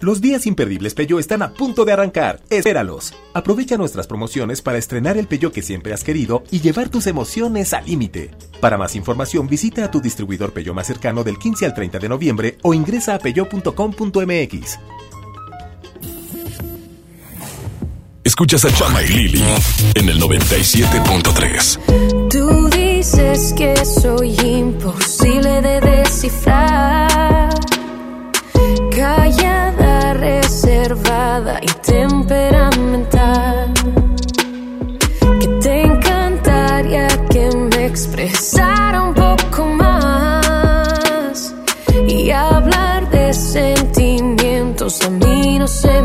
Los días imperdibles Peugeot están a punto de arrancar. Espéralos. Aprovecha nuestras promociones para estrenar el Peugeot que siempre has querido y llevar tus emociones al límite. Para más información visita a tu distribuidor Peugeot más cercano del 15 al 30 de noviembre o ingresa a peugeot.com.mx. Escuchas a Chama y Lili en el 97.3. Tú dices que soy imposible de descifrar. A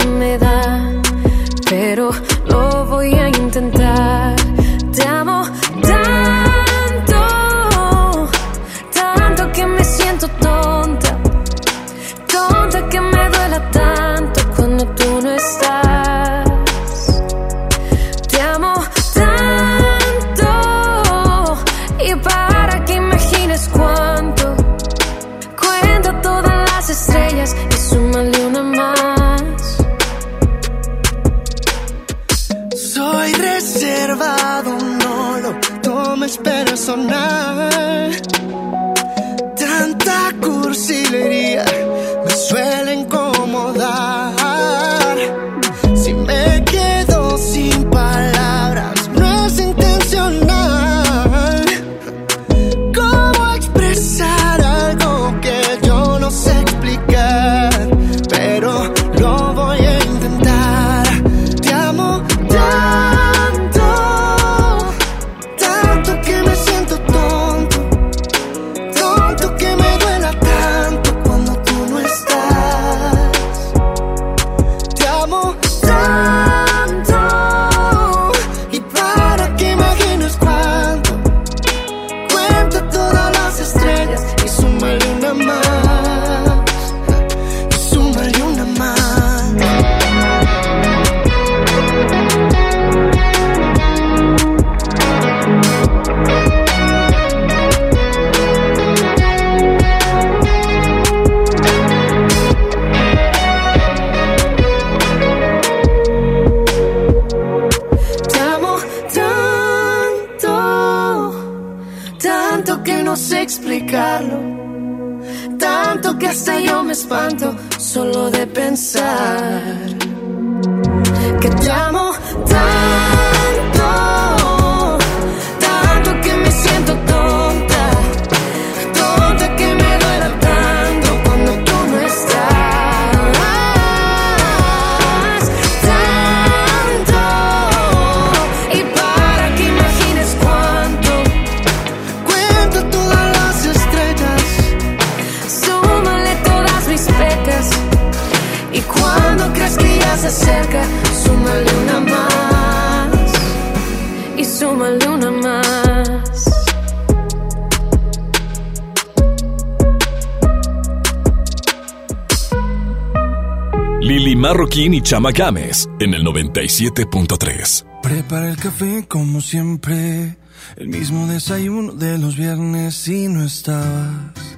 Chama Games en el 97.3. Prepara el café como siempre, el mismo desayuno de los viernes y no estabas.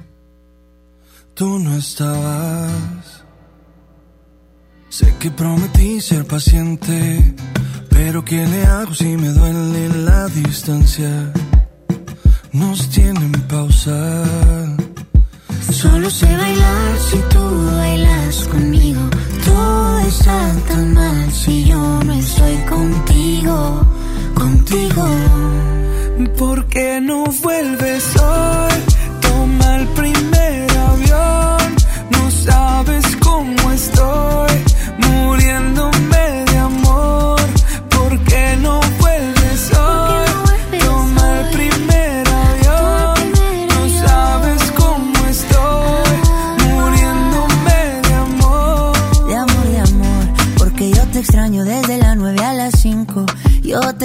Tú no estabas. Sé que prometí ser paciente, pero ¿qué le hago si me duele la distancia? Nos tienen pausa. Solo sé bailar si tú bailas conmigo. Todo está tan mal si yo no estoy contigo, contigo. ¿Por qué no vuelves hoy? Toma el primer avión. No sabes cómo estoy,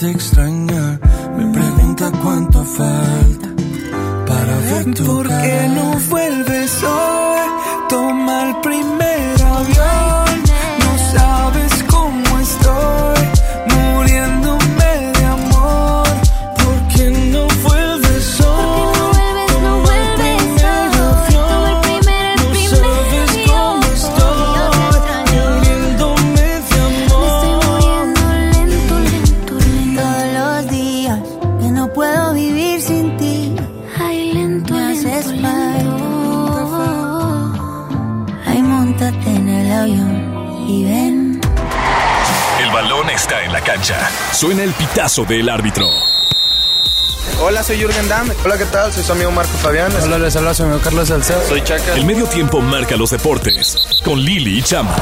te extraña me pregunta cuánto falta para ver tu ¿Por qué no vuelves hoy? Suena el pitazo del árbitro. Hola, soy Jürgen Damm. Hola, ¿qué tal? Soy su amigo Marco Fabián. Hola, les habla su amigo Carlos Salcedo. Soy Chaca. El medio tiempo marca los deportes con Lili y Chama.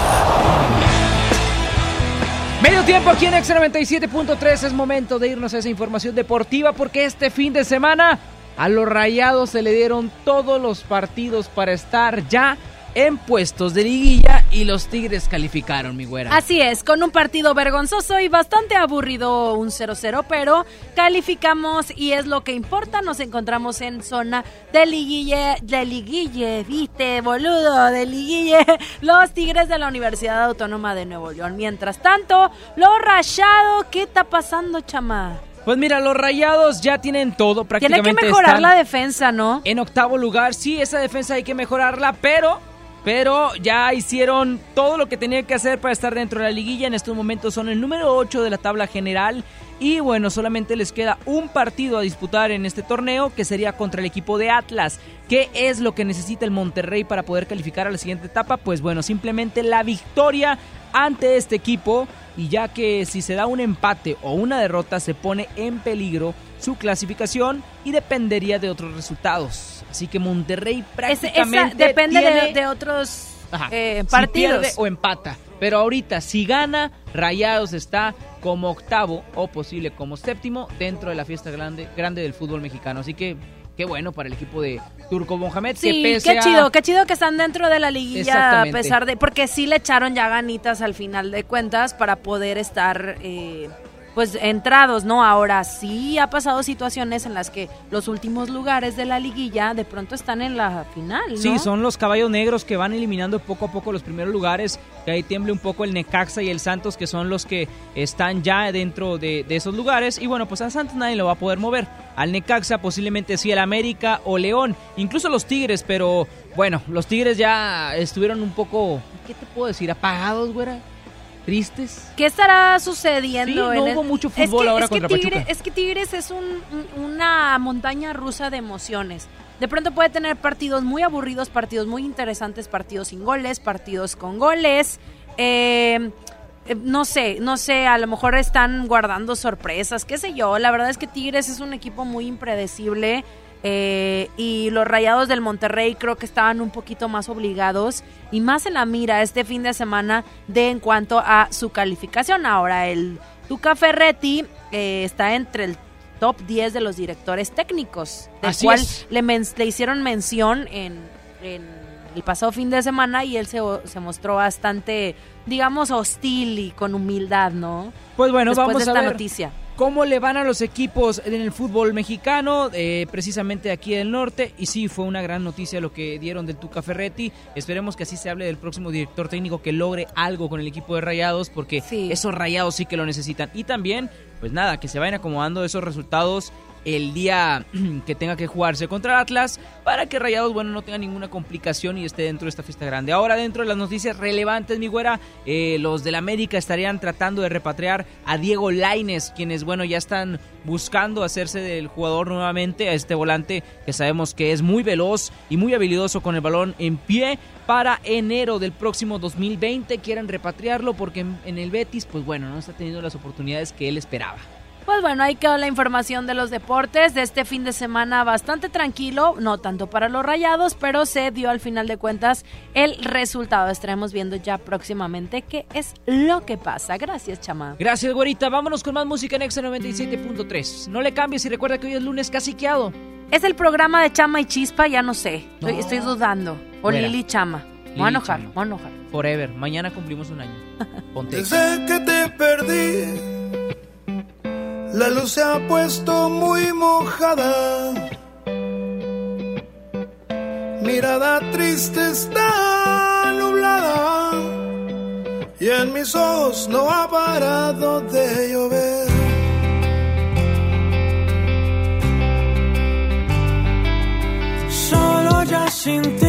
Medio tiempo aquí en Exa 97.3 es momento de irnos a esa información deportiva porque este fin de semana a los Rayados se le dieron todos los partidos para estar ya en puestos de liguilla y los Tigres calificaron, mi güera. Así es, con un partido vergonzoso y bastante aburrido, un 0-0, pero calificamos y es lo que importa. Nos encontramos en zona de liguille, de liguille, viste, boludo, de liguille, los Tigres de la Universidad Autónoma de Nuevo León. Mientras tanto, los Rayados, ¿qué está pasando, chama? Pues mira, los Rayados ya tienen todo Tiene prácticamente. que mejorar la defensa, ¿no? En octavo lugar, sí, esa defensa hay que mejorarla, pero pero ya hicieron todo lo que tenían que hacer para estar dentro de la liguilla. En estos momentos son el número 8 de la tabla general Y bueno, solamente les queda un partido a disputar en este torneo, que sería contra el equipo de Atlas. ¿Qué es lo que necesita el Monterrey para poder calificar a la siguiente etapa? Pues bueno, simplemente la victoria ante este equipo. Y ya que si se da un empate o una derrota, se pone en peligro su clasificación y dependería de otros resultados. Así que Monterrey prácticamente. depende tiene- de, de otros Ajá. eh, Si partidos. pierde o empata. Pero ahorita, si gana, Rayados está como octavo o posible como séptimo dentro de la fiesta grande, grande del fútbol mexicano. Así que qué bueno para el equipo de Turco Mohamed. Sí, que pese qué a- chido, qué chido que están dentro de la liguilla a pesar de porque sí le echaron ya ganitas al final de cuentas para poder estar eh, pues entrados, ¿no? Ahora sí ha pasado situaciones en las que los últimos lugares de la liguilla de pronto están en la final, ¿no? Sí, son los caballos negros que van eliminando poco a poco los primeros lugares. Que ahí tiemble un poco el Necaxa y el Santos, que son los que están ya dentro de, de esos lugares. Y bueno, pues a Santos nadie lo va a poder mover. Al Necaxa posiblemente sí el América o León, incluso los Tigres, pero bueno, los Tigres ya estuvieron un poco, ¿qué te puedo decir? Apagados, güera. Tristes. ¿Qué estará sucediendo? Sí, no en el- hubo mucho Es fútbol que- ahora es que contra Tigre- Pachuca. Es que Tigres es un- un- una montaña rusa de emociones. De pronto puede tener partidos muy aburridos, partidos muy interesantes, partidos sin goles, partidos con goles. Eh, eh, no sé, no sé, a lo mejor están guardando sorpresas, qué sé yo. La verdad es que Tigres es un equipo muy impredecible. Eh, y los Rayados del Monterrey creo que estaban un poquito más obligados y más en la mira este fin de semana de en cuanto a su calificación. Ahora el Tuca Ferretti eh, está entre el top 10 de los directores técnicos, del Así cual le, men- le hicieron mención en, en el pasado fin de semana y él se, se mostró bastante, digamos, hostil y con humildad, ¿no? Pues bueno, Después vamos de a ver noticia. Cómo le van a los equipos en el fútbol mexicano, eh, precisamente aquí del norte. Y sí, fue una gran noticia lo que dieron del Tuca Ferretti. Esperemos que así se hable del próximo director técnico que logre algo con el equipo de Rayados, porque esos Rayados sí que lo necesitan. Y también, pues nada, que se vayan acomodando esos resultados el día que tenga que jugarse contra Atlas para que Rayados, bueno, no tenga ninguna complicación y esté dentro de esta fiesta grande. Ahora, dentro de las noticias relevantes, mi güera, eh, los del América estarían tratando de repatriar a Diego Laines, quienes, bueno, ya están buscando hacerse del jugador nuevamente, a este volante que sabemos que es muy veloz y muy habilidoso con el balón en pie. Para enero del próximo 2020 quieren repatriarlo porque en, en el Betis, pues bueno, no está teniendo las oportunidades que él esperaba. Pues bueno, ahí quedó la información de los deportes de este fin de semana bastante tranquilo, no tanto para los rayados, pero se dio al final de cuentas el resultado. Estaremos viendo ya próximamente qué es lo que pasa. Gracias, chama. Gracias, güerita. Vámonos con más música en Exa 97.3. No le cambies y recuerda que hoy es lunes caciqueado. Es el programa de Chama y Chispa, ya no sé. Estoy, No. estoy dudando. O. Lili Chama. Voy a enojar, voy a enojar. Forever. Mañana cumplimos un año. Ponte. Desde que te perdí, la luz se ha puesto muy mojada. Mirada triste está nublada y en mis ojos no ha parado de llover. Solo ya sin ti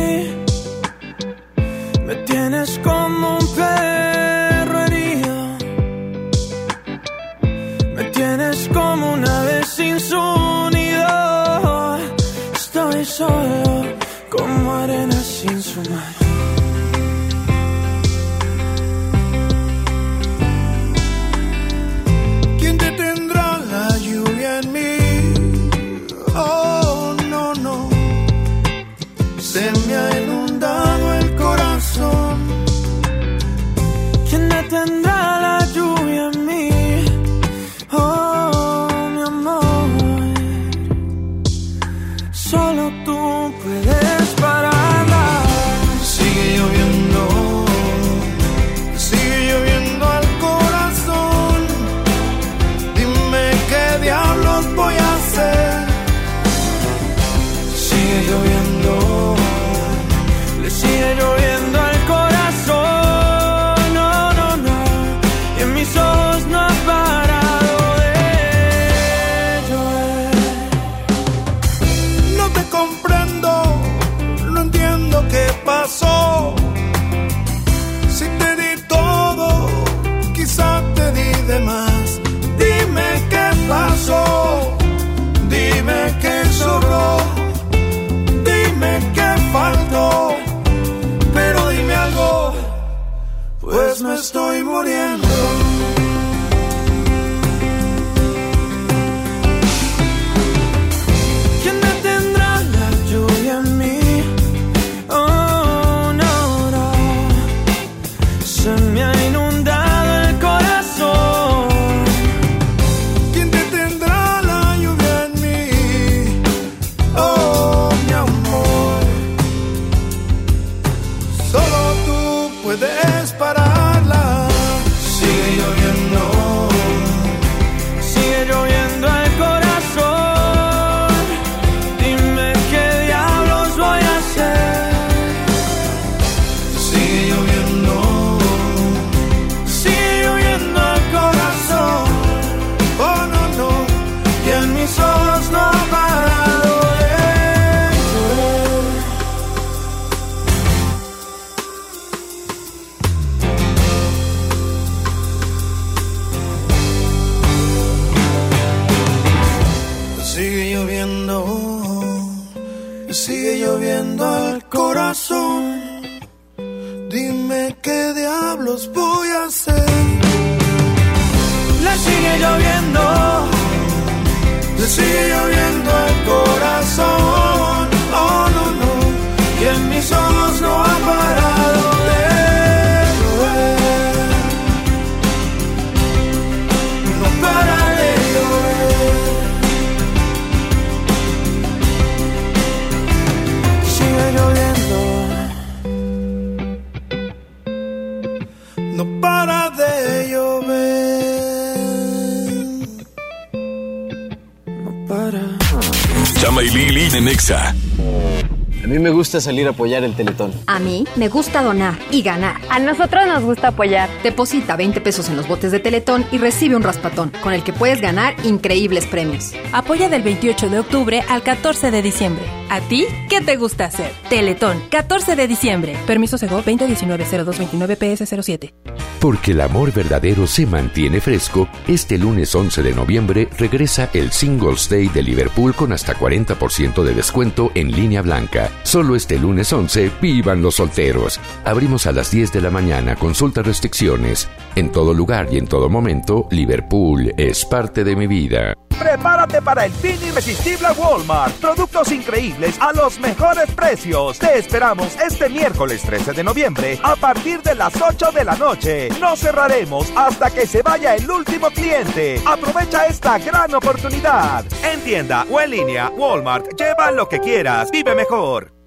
gusta salir a apoyar el Teletón. A mí me gusta donar y ganar. A nosotros nos gusta apoyar. Deposita 20 pesos en los botes de Teletón y recibe un raspatón, con el que puedes ganar increíbles premios. Apoya del 28 de octubre al 14 de diciembre. ¿A ti qué te gusta hacer? Teletón, 14 de diciembre. Permiso Sego 2019-0229-PS07. Porque el amor verdadero se mantiene fresco, este lunes 11 de noviembre regresa el Singles Day de Liverpool con hasta 40% de descuento en línea blanca. Solo este lunes 11, vivan los solteros. Abrimos a las 10 de la mañana, consulta restricciones. En todo lugar y en todo momento, Liverpool es parte de mi vida. Prepárate para el fin irresistible a Walmart. Productos increíbles a los mejores precios. Te esperamos este miércoles 13 de noviembre a partir de las 8 de la noche. No cerraremos hasta que se vaya el último cliente. Aprovecha esta gran oportunidad. En tienda o en línea, Walmart, lleva lo que quieras. Vive mejor.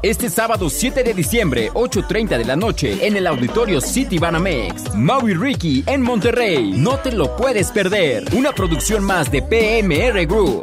Este sábado 7 de diciembre, 8.30 de la noche, en el auditorio City Banamex. Maui Ricky en Monterrey. No te lo puedes perder. Una producción más de PMR Group.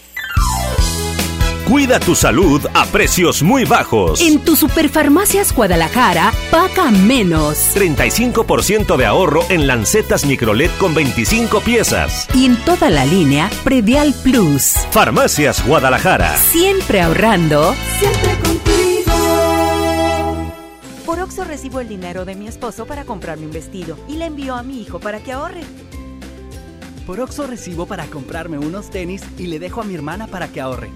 Cuida tu salud a precios muy bajos. En tu Superfarmacias Guadalajara, paga menos. 35% de ahorro en lancetas Microlet con 25 piezas. Y en toda la línea, Predial Plus. Farmacias Guadalajara. Siempre ahorrando. Siempre contigo. Por Oxo recibo el dinero de mi esposo para comprarme un vestido y le envío a mi hijo para que ahorre. Por Oxo recibo para comprarme unos tenis y le dejo a mi hermana para que ahorre.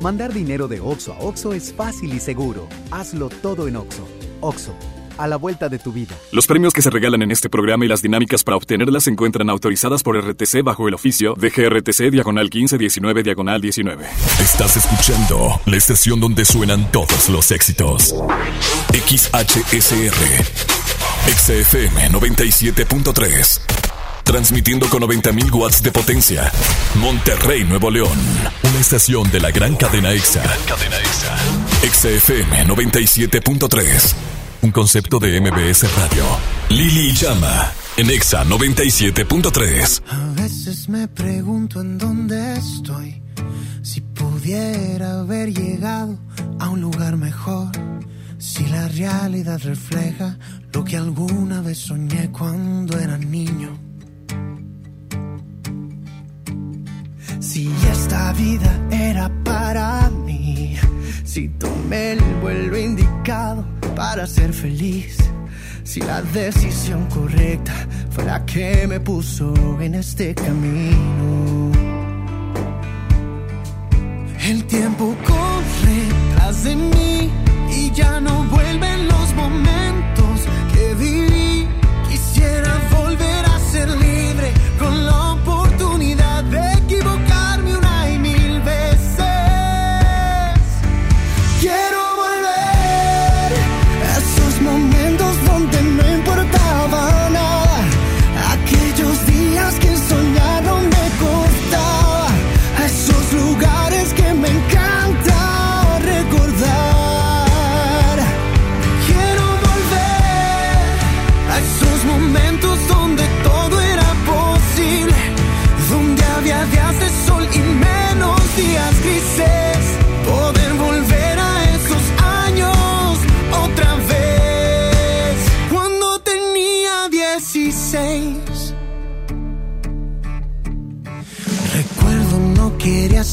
Mandar dinero de Oxo a Oxo es fácil y seguro. Hazlo todo en Oxo. Oxo, a la vuelta de tu vida. Los premios que se regalan en este programa y las dinámicas para obtenerlas se encuentran autorizadas por RTC bajo el oficio de GRTC Diagonal 1519 Diagonal 19. Estás escuchando la estación donde suenan todos los éxitos. XHSR. XFM 97.3. Transmitiendo con 90.000 watts de potencia. Monterrey, Nuevo León. Una estación de la gran cadena EXA. cadena EXA. XFM 97.3. Un concepto de MBS Radio. Lili Llama. En EXA 97.3. A veces me pregunto en dónde estoy. Si pudiera haber llegado a un lugar mejor. Si la realidad refleja lo que alguna vez soñé cuando era niño. Si esta vida era para mí, si tomé el vuelo indicado para ser feliz, si la decisión correcta fue la que me puso en este camino. El tiempo corre tras de mí ya no vuelven los momentos que viví. Quisiera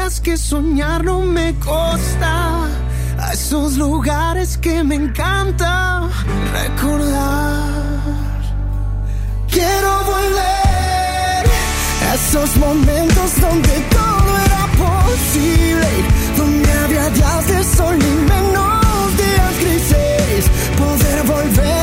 días que soñar no me costaba. A esos lugares que me encanta recordar. Quiero volver a esos momentos donde todo era posible. Donde había días de sol y menos días grises. Poder volver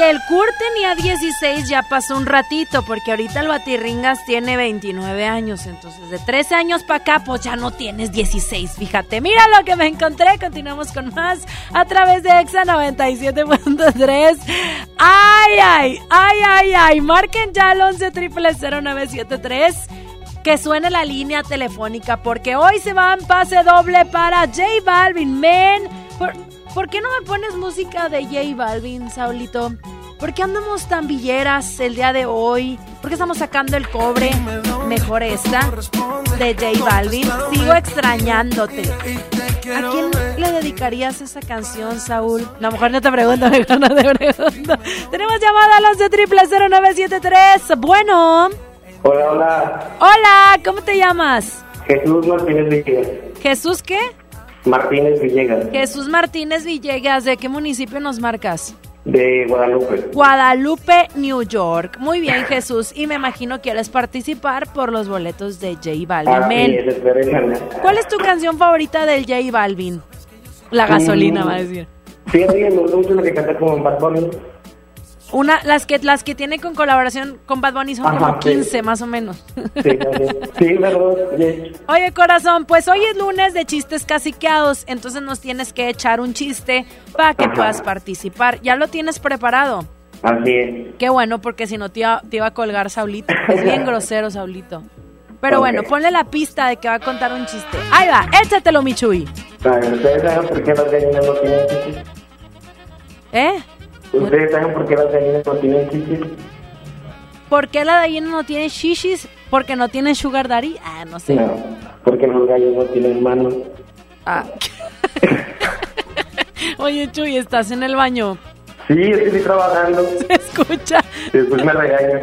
que el Kurt tenía 16 ya pasó un ratito, porque ahorita el Batirringas tiene 29 años, entonces de 13 años para acá, pues ya no tienes 16, fíjate. Mira lo que me encontré, continuamos con más a través de Exa 97.3. Ay, ay, ay, ay, ay, marquen ya al 11 0973 que suene la línea telefónica porque hoy se va en pase doble para J Balvin. Men, ¿por, por qué no me pones música de J Balvin, Saulito? ¿Por qué andamos tan villeras el día de hoy? ¿Por qué estamos sacando el cobre? Mejor esta de J Balvin. Sigo extrañándote. ¿A quién le dedicarías esa canción, Saúl? No, a lo mejor no te pregunto, mejor no te pregunto. Tenemos llamada al 11 0973. Bueno. Hola, hola. Hola, ¿cómo te llamas? Jesús Martínez Villegas. ¿Jesús qué? Martínez Villegas, Jesús Martínez Villegas. ¿De qué municipio nos marcas? de Guadalupe. Guadalupe, New York. Muy bien, Jesús. Y me imagino quieres participar por los boletos de J Balvin. Esperé ganar. ¿Cuál es tu canción favorita del J Balvin? La gasolina, Mm. va a decir. Sí, sí, me gusta mucho lo que canta con Bad Bunny. Una, las que las que tiene con colaboración con Bad Bunny son Ajá, como sí. 15 más o menos. Sí, sí, verdad. sí. Oye, corazón, pues hoy es lunes de chistes caciqueados, entonces nos tienes que echar un chiste para que Ajá. puedas participar. ¿Ya lo tienes preparado? Así es. Qué bueno, porque si no te iba, te iba a colgar Saulito. Es bien grosero, Saulito. Pero bueno, ponle la pista de que va a contar un chiste. Ahí va, échatelo. Saben, ¿Ustedes saben por qué las gallinas no tienen chichis? ¿Eh? ¿Ustedes saben por qué las gallinas no tienen chichis? ¿Por qué la gallina no tiene shishis? Porque no tiene sugar daddy. Ah, no sé. No, porque los gallos no tienen manos. Ah. Oye, Chuy, estás en el baño. Sí, estoy trabajando. Se escucha. Después me regañan.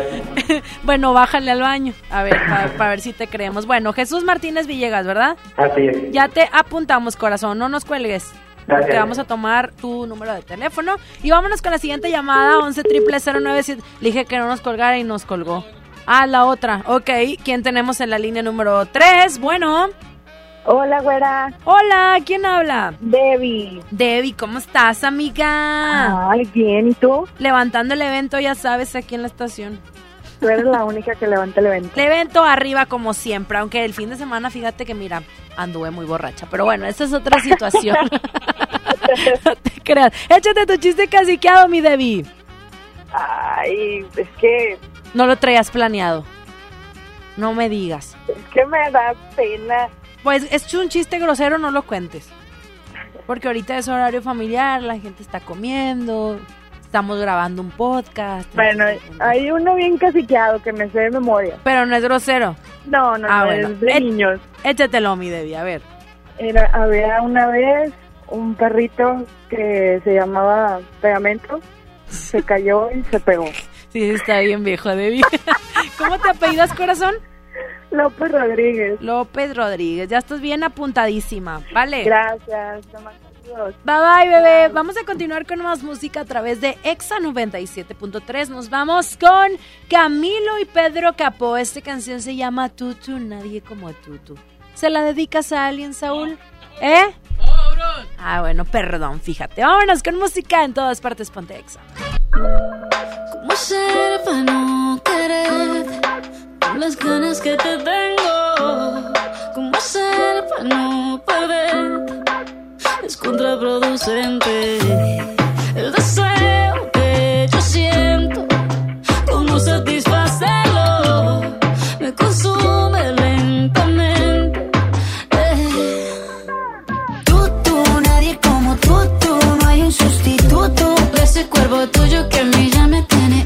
Bueno, bájale al baño. A ver, para ver si te creemos. Bueno, Jesús Martínez Villegas, ¿verdad? Así es. Ya te apuntamos, corazón. No nos cuelgues. Porque Gracias. vamos a tomar tu número de teléfono. Y vámonos con la siguiente llamada, 11 097. Le dije que no nos colgara y nos colgó. Ah, la otra. Ok, ¿quién tenemos en la línea número 3? Bueno. Hola, güera. Hola, ¿quién habla? Debbie. Debbie, ¿cómo estás, amiga? Ay, bien, ¿y tú? Levantando el evento, ya sabes, aquí en la estación. Tú eres la única que levanta el evento. El evento arriba como siempre, aunque el fin de semana, fíjate que mira, anduve muy borracha. Pero bueno, esa es otra situación. no te creas. Échate tu chiste caciqueado, mi Debbie. Ay, es que, No lo traías planeado. No me digas. es que me da pena. Pues es un chiste grosero, no lo cuentes. Porque ahorita es horario familiar, la gente está comiendo, estamos grabando un podcast. Bueno, hay uno bien caciqueado que me sé de memoria. Pero no es grosero. No, no, Ah, no, bueno. es de Eh, niños. Échatelo, mi Debbie, a ver. Era, había una vez un perrito que se llamaba Pegamento, se cayó y se pegó. Sí, está bien viejo, Debbie. ¿Cómo te apellidas, corazón? López Rodríguez. López Rodríguez, ya estás bien apuntadísima, ¿vale? Gracias, mando Bye bye, bebé. Vamos a continuar con más música a través de Exa 97.3. Nos vamos con Camilo y Pedro Capó. Esta canción se llama Tutu, nadie como Tutu. ¿Se la dedicas a alguien, Saúl? ¿Eh? Ah, bueno, perdón, fíjate. Vámonos con música en todas partes, ponte Exa. ¿Cómo hacer para no querer con las ganas que te tengo? ¿Cómo hacer para no perder? Es contraproducente el deseo que yo siento. ¿Cómo satisfacerlo? Me consume lentamente. Eh. Tú, tú, nadie como tú, tú, no hay un sustituto de ese cuerpo tuyo que a mí ya me tiene.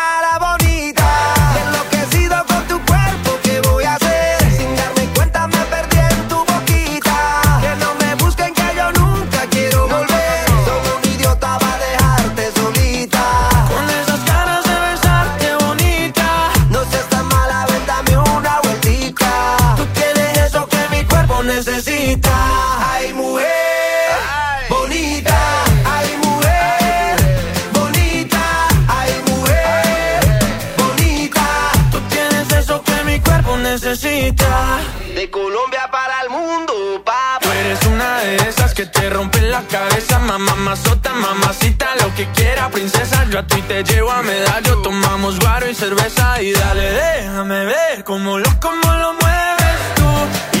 mamá, mazota, mamacita, lo que quiera, princesa. Yo a ti te llevo a medallo, tomamos guaro y cerveza y dale, déjame ver cómo lo, cómo lo mueves tú.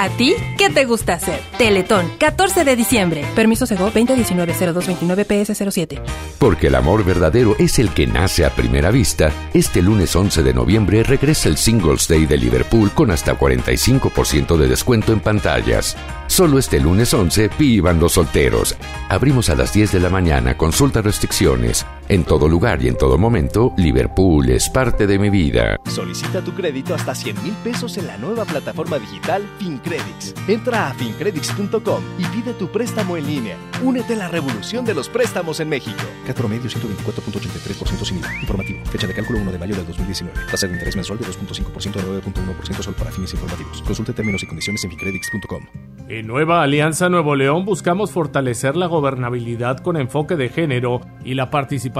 ¿A ti qué te gusta hacer? Teletón, 14 de diciembre. Permiso Sego 2019-0229-PS07. Porque el amor verdadero es el que nace a primera vista, este lunes 11 de noviembre regresa el Singles Day de Liverpool con hasta 45% de descuento en pantallas. Solo este lunes 11 vivan los solteros. Abrimos a las 10 de la mañana, consulta restricciones. En todo lugar y en todo momento, Liverpool es parte de mi vida. Solicita tu crédito hasta 100 mil pesos en la nueva plataforma digital FinCredits. Entra a fincredits.com y pide tu préstamo en línea. Únete a la revolución de los préstamos en México. CAT promedio 124.83% sin IVA. Informativo. Fecha de cálculo 1 de mayo del 2019. Tasa de interés mensual de 2.5% a 9.1% solo para fines informativos. Consulte términos y condiciones en fincredits.com. En Nueva Alianza Nuevo León buscamos fortalecer la gobernabilidad con enfoque de género y la participación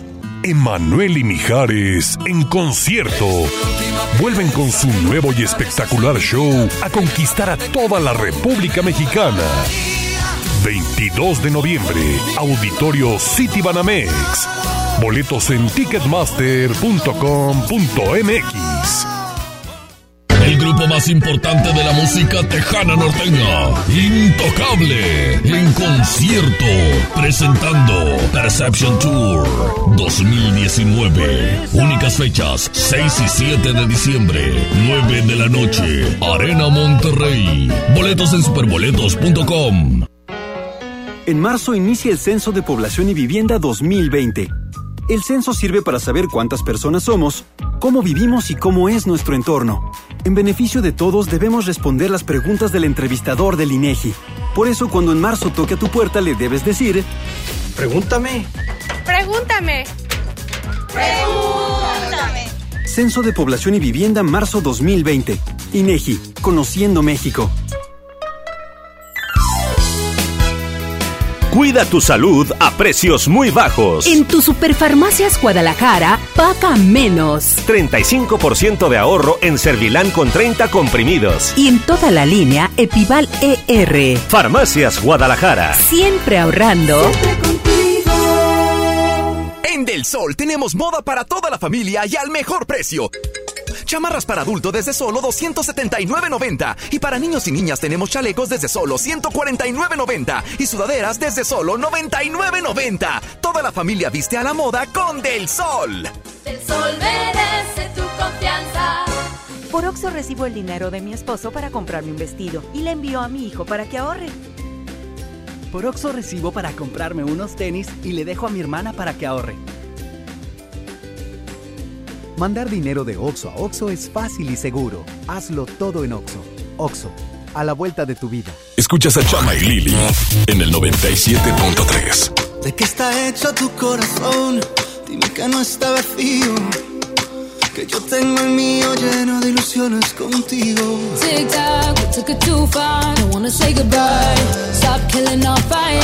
Emanuel y Mijares en concierto. Vuelven con su nuevo y espectacular show a conquistar a toda la República Mexicana. 22 de noviembre, Auditorio City Banamex. Boletos en ticketmaster.com.mx. El grupo más importante de la música tejana norteña, Intocable, en concierto, presentando Perception Tour 2019. Únicas fechas, 6 y 7 de diciembre, 9 de la noche, Arena Monterrey. Boletos en superboletos.com. En marzo inicia el Censo de Población y Vivienda 2020. El censo sirve para saber cuántas personas somos, cómo vivimos y cómo es nuestro entorno. En beneficio de todos debemos responder las preguntas del entrevistador del INEGI. Por eso cuando en marzo toque a tu puerta le debes decir, Pregúntame. Pregúntame. Pregúntame. Censo de Población y Vivienda marzo 2020. INEGI, Conociendo México. Cuida tu salud a precios muy bajos. En tu Superfarmacias Guadalajara, paga menos. 35% de ahorro en Servilan con 30 comprimidos. Y en toda la línea Epival ER. Farmacias Guadalajara. Siempre ahorrando. En Del Sol tenemos moda para toda la familia y al mejor precio. Chamarras para adulto desde solo 279.90 y para niños y niñas tenemos chalecos desde solo 149.90 y sudaderas desde solo 99.90. Toda la familia viste a la moda con Del Sol. El sol merece tu confianza. Por Oxo recibo el dinero de mi esposo para comprarme un vestido y le envío a mi hijo para que ahorre. Por Oxo recibo para comprarme unos tenis y le dejo a mi hermana para que ahorre. Mandar dinero de Oxo a Oxo es fácil y seguro. Hazlo todo en Oxo. Oxo, a la vuelta de tu vida. Escuchas a Chama y Lili en el 97.3. ¿De qué está hecho tu corazón? Dime que no está vacío. Que yo tengo el mío lleno de ilusiones contigo. Tic tac, we took it too far. Don't wanna say goodbye. Stop killing our fire.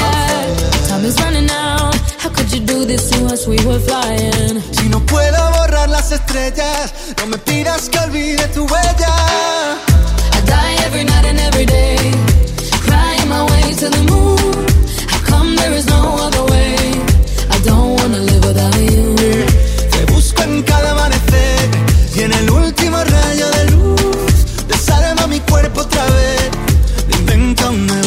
Time is running out. How could you do this to us? We were flying. Si no puedo borrar las estrellas, no me pidas que olvide tu huella. I die every night and every day. Crying my way to the moon. How come there is no other way? I don't wanna live without you. Te busco en cada amanecer y en el último rayo de luz. Desarma mi cuerpo otra vez. Inventa un nuevo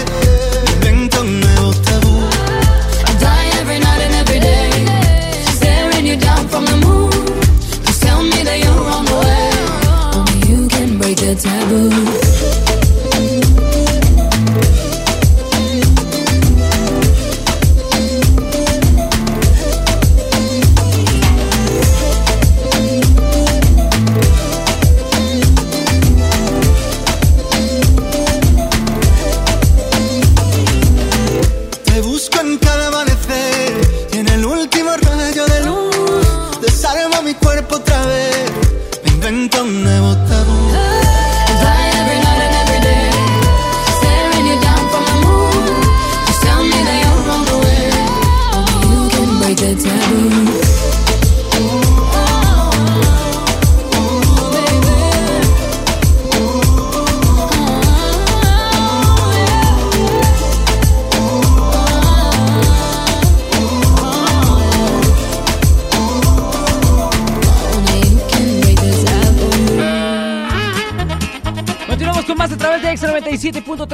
The taboo.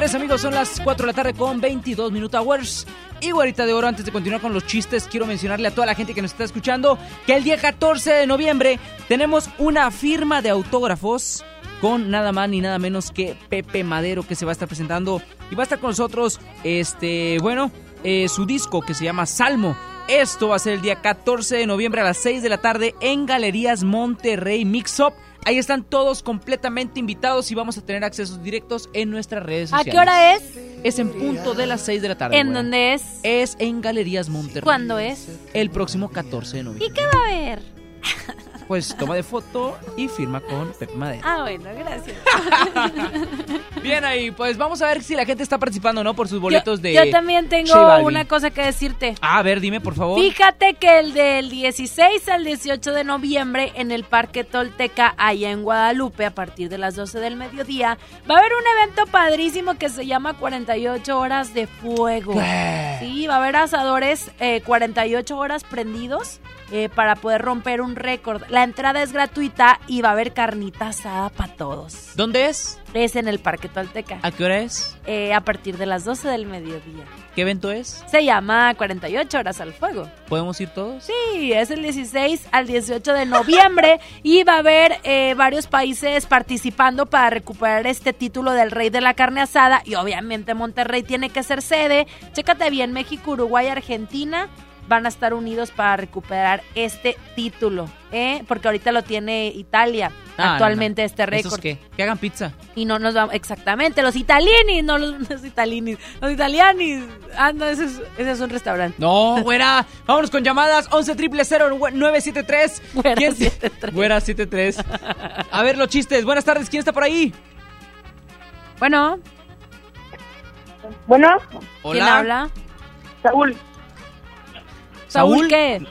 97.3, amigos. Son las 4 de la tarde con 22 minutos hours. Y guarita de oro, antes de continuar con los chistes, quiero mencionarle a toda la gente que nos está escuchando que el día 14 de noviembre tenemos una firma de autógrafos con nada más ni nada menos que Pepe Madero que se va a estar presentando y va a estar con nosotros, este, bueno, eh, su disco que se llama Salmo. Esto va a ser el día 14 de noviembre a las 6 de la tarde en Galerías Monterrey Mix Up. Ahí están todos completamente invitados y vamos a tener accesos directos en nuestras redes ¿A sociales. qué hora es? Es en punto de las 6 de la tarde. ¿En güera. dónde es? Es en Galerías Monterrey. ¿Cuándo es? El próximo 14 de noviembre. ¿Y qué va a haber? pues toma de foto y firma con Pepe Madera. Ah, bueno, gracias. Bien ahí, pues vamos a ver si la gente está participando, ¿no? Por sus boletos yo, de. Yo también tengo una cosa que decirte. Ah, a ver, dime por favor. Fíjate que el del 16 al 18 de noviembre en el Parque Tolteca, allá en Guadalupe, a partir de las 12 del mediodía, va a haber un evento padrísimo que se llama 48 horas de fuego. ¿Qué? Sí, va a haber asadores eh, 48 horas prendidos eh, para poder romper un récord. La entrada es gratuita y va a haber carnita asada para todos. ¿Dónde es? Es en el Parque Tolteca. ¿A qué hora es? Eh, a partir de las 12 del mediodía. ¿Qué evento es? Se llama 48 horas al fuego. ¿Podemos ir todos? Sí, es el 16 al 18 de noviembre y va a haber eh, varios países participando para recuperar este título del rey de la carne asada y obviamente Monterrey tiene que ser sede. Chécate bien, México, Uruguay, Argentina van a estar unidos para recuperar este título, ¿eh? Porque ahorita lo tiene Italia, Ah, actualmente no, no. este ¿Esos récord. qué? Que hagan pizza. Y no nos vamos, exactamente, los italianis, no los, los italianis, los italianis. Ah, no, ese es, ese es un restaurante. No, güera. Vámonos con llamadas 11 973 Güera ¿Quién- 73. Güera 73. A ver los chistes. Buenas tardes. ¿Quién está por ahí? Bueno. Bueno. Hola. ¿Quién habla? Saúl. ¿Saúl qué?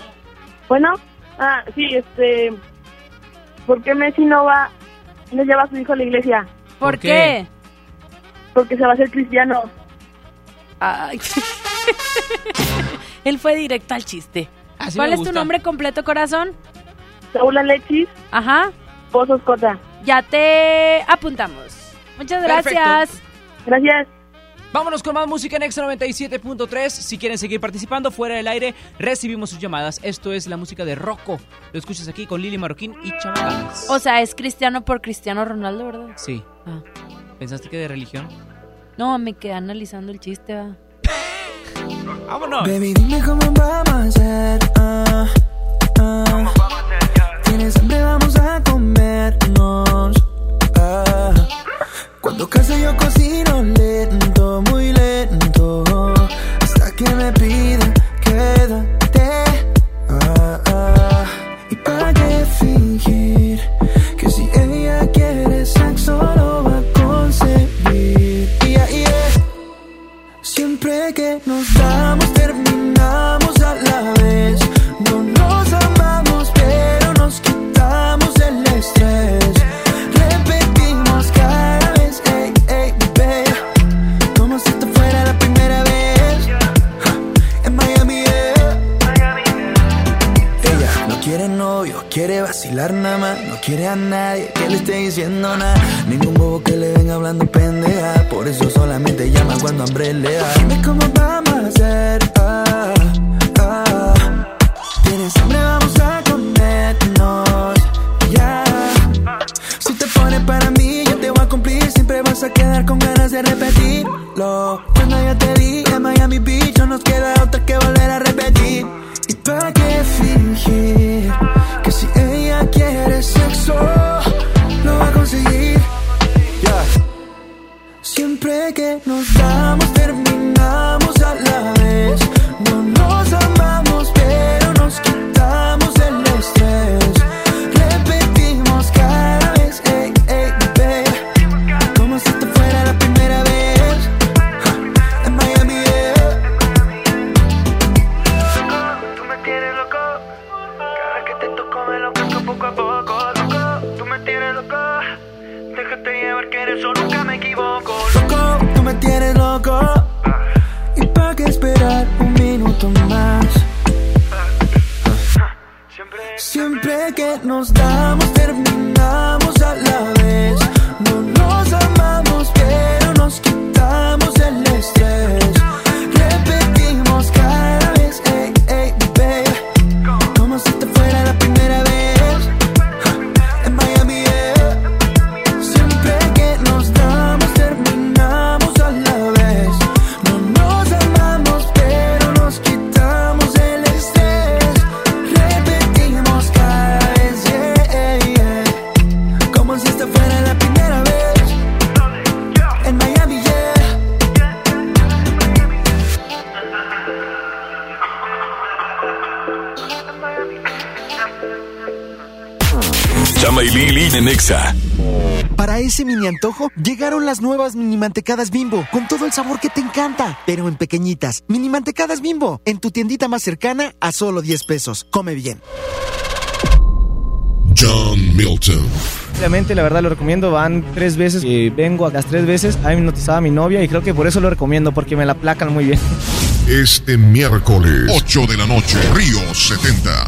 Bueno. Ah, sí, este... ¿Por qué Messi no va, no lleva a su hijo a la iglesia? ¿Por, ¿Por qué? Porque se va a hacer cristiano. Ay. Él fue directo al chiste. Así ¿Cuál es tu nombre completo, corazón? Saúl Alexis. Ajá. Pozos Cota. Ya te apuntamos. Muchas gracias. Perfecto. Gracias. Vámonos con más música en Extra 97.3. Si quieren seguir participando fuera del aire, recibimos sus llamadas. Esto es la música de Rocco. Lo escuchas aquí con Lili Marroquín y Chamagames. O sea, es cristiano por Cristiano Ronaldo, ¿verdad? Sí. Ah. ¿Pensaste que de religión? No, me quedé analizando el chiste. Vámonos. Baby, dime cómo vamos a hacer. ah, ah. Tienes hambre, vamos a comernos. Cuando casa yo cocino lento, muy lento. Hasta que me piden quédate. ah, ah. ¿Y para qué fingir? Que si ella quiere sexo lo va a conseguir. Yeah, yeah. Siempre que nos damos No quiere a nadie que le esté diciendo nada. Ningún bobo que le venga hablando pendeja. Por eso solamente llama cuando hambre le da. Dime cómo vamos a hacer. Ah, ah. Tienes hambre, vamos a comernos. Ya. Si te pones para mí, yo te voy a cumplir. Siempre vas a quedar con ganas de repetirlo. Cuando yo te vi en Miami Beach, no nos queda otra que volver Que nos damos, terminamos Siempre que nos damos, terminamos Exa. Para ese mini antojo, llegaron las nuevas mini mantecadas bimbo, con todo el sabor que te encanta, pero en pequeñitas. Mini mantecadas bimbo, en tu tiendita más cercana a solo 10 pesos. Come bien. John Milton. Obviamente, la verdad lo recomiendo. Van tres veces y vengo a las tres veces. Ha hipnotizado a mi novia y creo que por eso lo recomiendo, porque me la placan muy bien. Este miércoles, 8 de la noche, Río 70.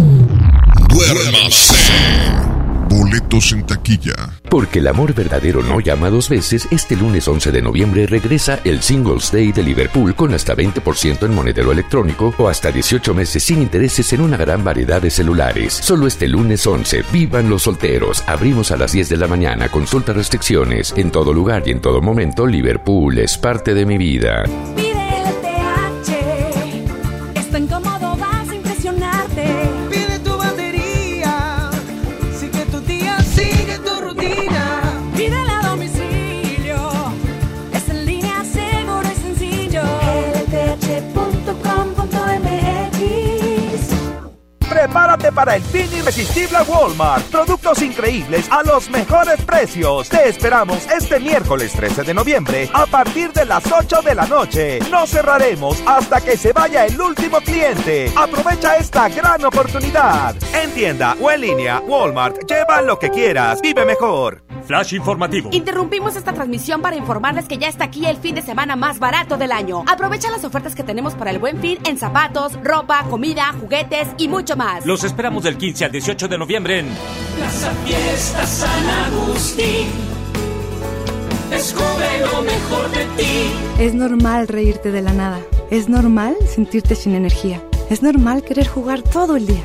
Duérmase. Boletos en taquilla. Porque el amor verdadero no llama dos veces, este lunes 11 de noviembre regresa el Singles Day de Liverpool con hasta 20% en monedero electrónico o hasta 18 meses sin intereses en una gran variedad de celulares. Solo este lunes 11, vivan los solteros. Abrimos a las 10 de la mañana, consulta restricciones. En todo lugar y en todo momento, Liverpool es parte de mi vida. Para el fin irresistible Walmart. Productos increíbles a los mejores precios. Te esperamos este miércoles 13 de noviembre a partir de las 8 de la noche. No cerraremos hasta que se vaya el último cliente. Aprovecha esta gran oportunidad. En tienda o en línea, Walmart. Lleva lo que quieras. Vive mejor. Flash informativo. Interrumpimos esta transmisión para informarles que ya está aquí el fin de semana más barato del año. Aprovecha las ofertas que tenemos para el buen fin en zapatos, ropa, comida, juguetes y mucho más. Los esperamos del 15 al 18 de noviembre en Plaza Fiesta San Agustín. Descubre lo mejor de ti. Es normal reírte de la nada. Es normal sentirte sin energía. Es normal querer jugar todo el día.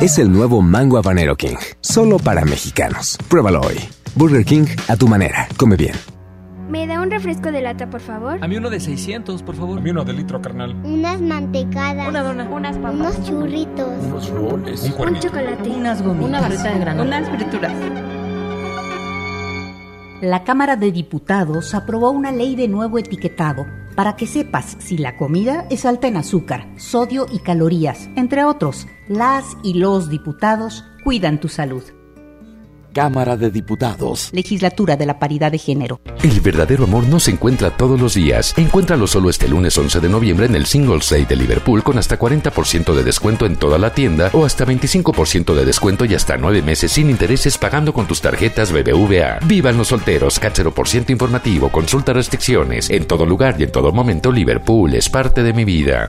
Es el nuevo Mango Habanero King, solo para mexicanos. Pruébalo hoy. Burger King a tu manera. Come bien. ¿Me da un refresco de lata, por favor? A mí uno de 600, por favor. A mí uno de litro, carnal. Unas mantecadas. Una dona. Unas papas. Unos churritos. Unos roles. Un, un chocolate. Unas gomitas. Una barrita de granola. Unas frituras. La Cámara de Diputados aprobó una ley de nuevo etiquetado para que sepas si la comida es alta en azúcar, sodio y calorías, entre otros. Las y los diputados cuidan tu salud. Cámara de Diputados. Legislatura de la Paridad de Género. El verdadero amor no se encuentra todos los días. Encuéntralo solo este lunes 11 de noviembre en el Singles Day de Liverpool con hasta 40% de descuento en toda la tienda o hasta 25% de descuento y hasta 9 meses sin intereses pagando con tus tarjetas BBVA. Vivan los solteros, Cachero por ciento informativo, consulta restricciones. En todo lugar y en todo momento, Liverpool es parte de mi vida.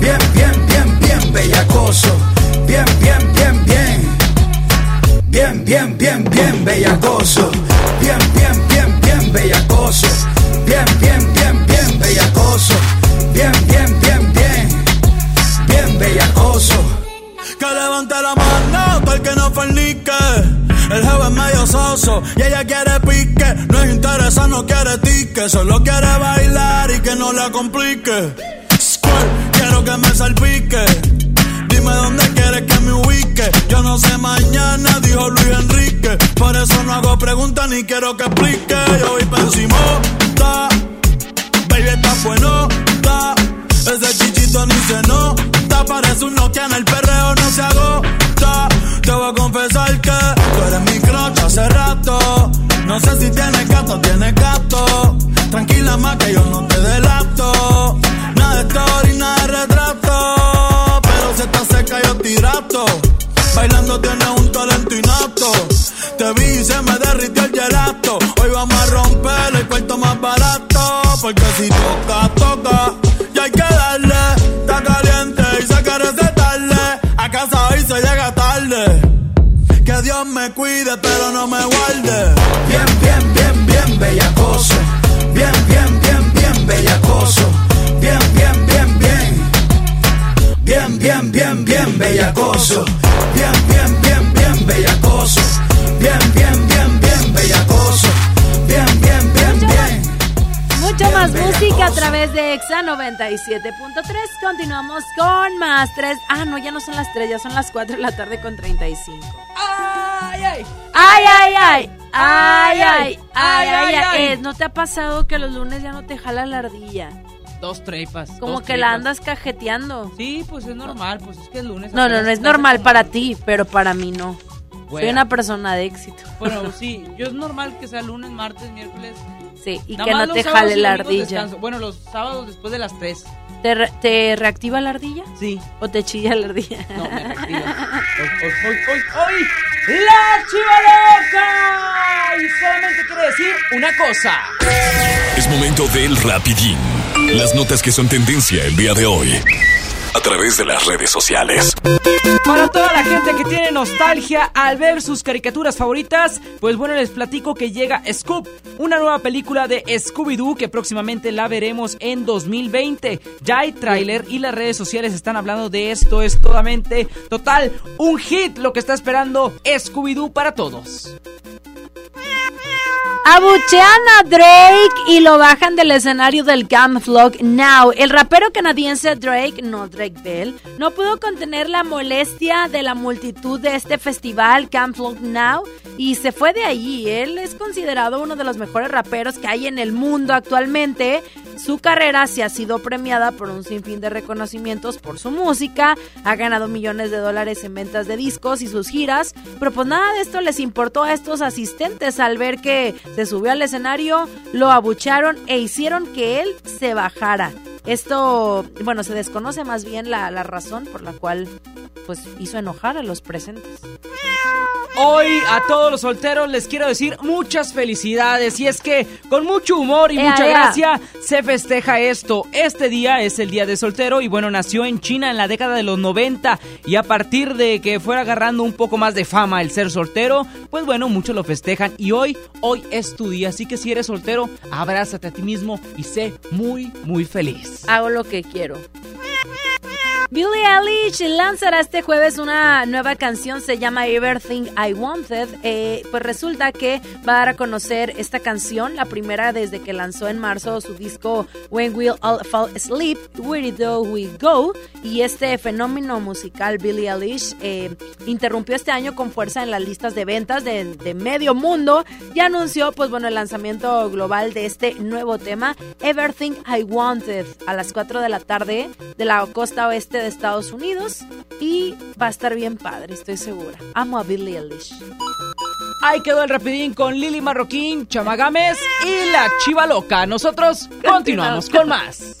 Bien, bien, bien, bien bellacoso. Bien, bien, bien, bien. Bien, bien, bien, bien bellacoso. Bien, bien, bien, bien bellacoso. Bien, bien, bien, bien bellacoso. Bien, bien, bien, bien. Bien bellacoso. Que levante la mano, todo el que no fornique. El jefe es medio soso y ella quiere pique. No es interesa, no quiere tique. Solo quiere bailar y que no la complique. Quiero que me salpique. Dime dónde quieres que me ubique. Yo no sé mañana, dijo Luis Enrique. Por eso no hago preguntas ni quiero que explique. Yo voy pa' encima, ta. Baby, está bueno, ta. Ese chichito ni se nota. Parece un Nokia en el perreo, no se agota. Te voy a confesar que tú eres mi crush hace rato. No sé si tienes gato, tienes gato. Tranquila más que yo no te delato. Bailando tienes un talento inapto. Te vi y se me derritió el gelato. Hoy vamos a romper el cuarto más barato. Porque si toca, toca. Y hay que darle. Está caliente y se quiere tarde. A casa hoy se llega tarde. Que Dios me cuide, pero no me guarde. Bien, bien, bien, bien bellacoso. Bien, bien, bien, bien bellacoso. Bien, bien, bien, bien bellacoso. Bien, bien, bien, bien bellacoso. Bien, bien, bien, bien bellacoso. Bien, bien, bien, bien. Mucho más música a través de Exa 97.3. Continuamos con más 3. Ah, no, ya no son las 3, ya son las 4 de la tarde con 35. ¡Ay, ay! ¡Ay, ay, ay! ¡Ay, ay! ¡Ay, Ay, ay, ay, ay! ay. Eh, ¿No te ha pasado que los lunes ya no te jala la ardilla? Dos trepas. Como dos que la tripas. andas cajeteando. Sí, pues es normal, pues es que es lunes. No, no, no es normal para ti, pero para mí no. Soy Bueno. una persona de éxito. Bueno, sí, yo es normal que sea lunes, martes, miércoles. Sí, y Nada que no te jale la ardilla. descanso. Bueno, los sábados después de las 3. ¿Te, re- te reactiva la ardilla? Sí. ¿O te chilla la ardilla? No, me reactiva. ¡Hoy, hoy, hoy, hoy! ¡La chiva loca! Y solamente quiere decir una cosa. Es momento del rapidín. Las notas que son tendencia el día de hoy. A través de las redes sociales. Para toda la gente que tiene nostalgia al ver sus caricaturas favoritas, pues bueno, les platico que llega Scoop, una nueva película de Scooby-Doo que próximamente la veremos en 2020. Ya hay tráiler y las redes sociales están hablando de esto. Es totalmente, total, un hit lo que está esperando Scooby-Doo para todos. Abuchean a Drake y lo bajan del escenario del Camp Vlog Now. El rapero canadiense Drake, no Drake Bell, no pudo contener la molestia de la multitud de este festival Camp Vlog Now y se fue de allí. Él es considerado uno de los mejores raperos que hay en el mundo actualmente. Su carrera se ha sido premiada por un sinfín de reconocimientos por su música, ha ganado millones de dólares en ventas de discos y sus giras, pero pues nada de esto les importó a estos asistentes al ver que se subió al escenario, lo abucharon e hicieron que él se bajara. Esto, bueno, se desconoce más bien la, la razón por la cual pues hizo enojar a los presentes. Hoy a todos los solteros les quiero decir muchas felicidades y es que con mucho humor y Ea, mucha ea. gracia se festeja esto. Este día es el día de soltero y bueno, nació en China en la década de los 90 y a partir de que fuera agarrando un poco más de fama el ser soltero, pues bueno, muchos lo festejan y hoy, hoy es tu día, así que si eres soltero, abrázate a ti mismo y sé muy, muy feliz. Hago lo que quiero. Billie Eilish lanzará este jueves una nueva canción, se llama Everything I Wanted. Eh, pues resulta que va a dar a conocer esta canción, la primera desde que lanzó en marzo su disco When We'll All Fall Asleep, Where Do We Go. Y este fenómeno musical, Billie Eilish, eh, interrumpió este año con fuerza en las listas de ventas de, medio mundo y anunció, pues bueno, el lanzamiento global de este nuevo tema, Everything I Wanted, a las 4 de la tarde de la costa oeste de Estados Unidos. Y va a estar bien padre, estoy segura. Amo a Billie Eilish. Ahí quedó el rapidín con Lili Marroquín, Chamagames y la Chiva Loca. Nosotros continuamos con más.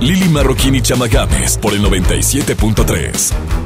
Lili Marroquín y Chamagames por el 97.3.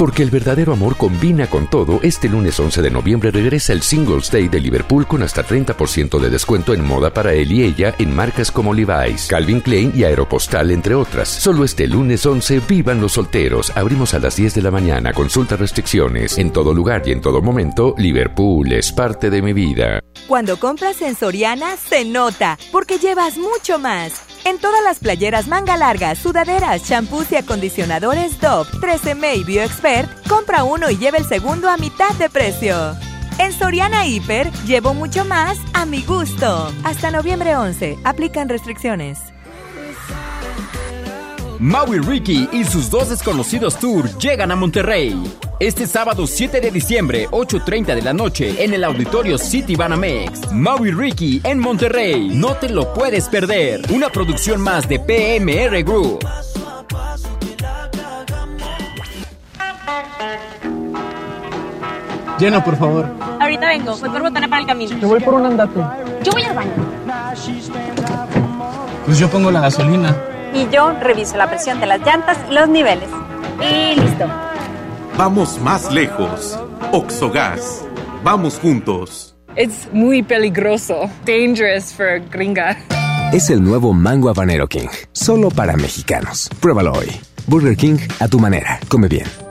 Porque el verdadero amor combina con todo, este lunes 11 de noviembre regresa el Singles Day de Liverpool con hasta 30% de descuento en moda para él y ella en marcas como Levi's, Calvin Klein y Aeropostal, entre otras. Solo este lunes 11, vivan los solteros. Abrimos a las 10 de la mañana, consulta restricciones. En todo lugar y en todo momento, Liverpool es parte de mi vida. Cuando compras en Soriana, se nota, porque llevas mucho más. En todas las playeras manga larga, sudaderas, champús y acondicionadores Dove, 13M y BioExpert, compra uno y lleva el segundo a mitad de precio. En Soriana Hiper llevo mucho más a mi gusto. Hasta noviembre 11. Aplican restricciones. Maui Ricky y sus dos desconocidos tour llegan a Monterrey. Este sábado 7 de diciembre, 8.30 de la noche, en el auditorio City Banamex. Maui Ricky en Monterrey. No te lo puedes perder. Una producción más de PMR Group. Llena, por favor. Ahorita vengo, voy por botana para el camino. Yo voy por un andate. Yo voy al baño. Pues yo pongo la gasolina. Y yo reviso la presión de las llantas y los niveles. Y listo. Vamos más lejos. Oxogas. Vamos juntos. Es muy peligroso. Dangerous for gringa. Es el nuevo Mango Habanero King. Solo para mexicanos. Pruébalo hoy. Burger King a tu manera. Come bien.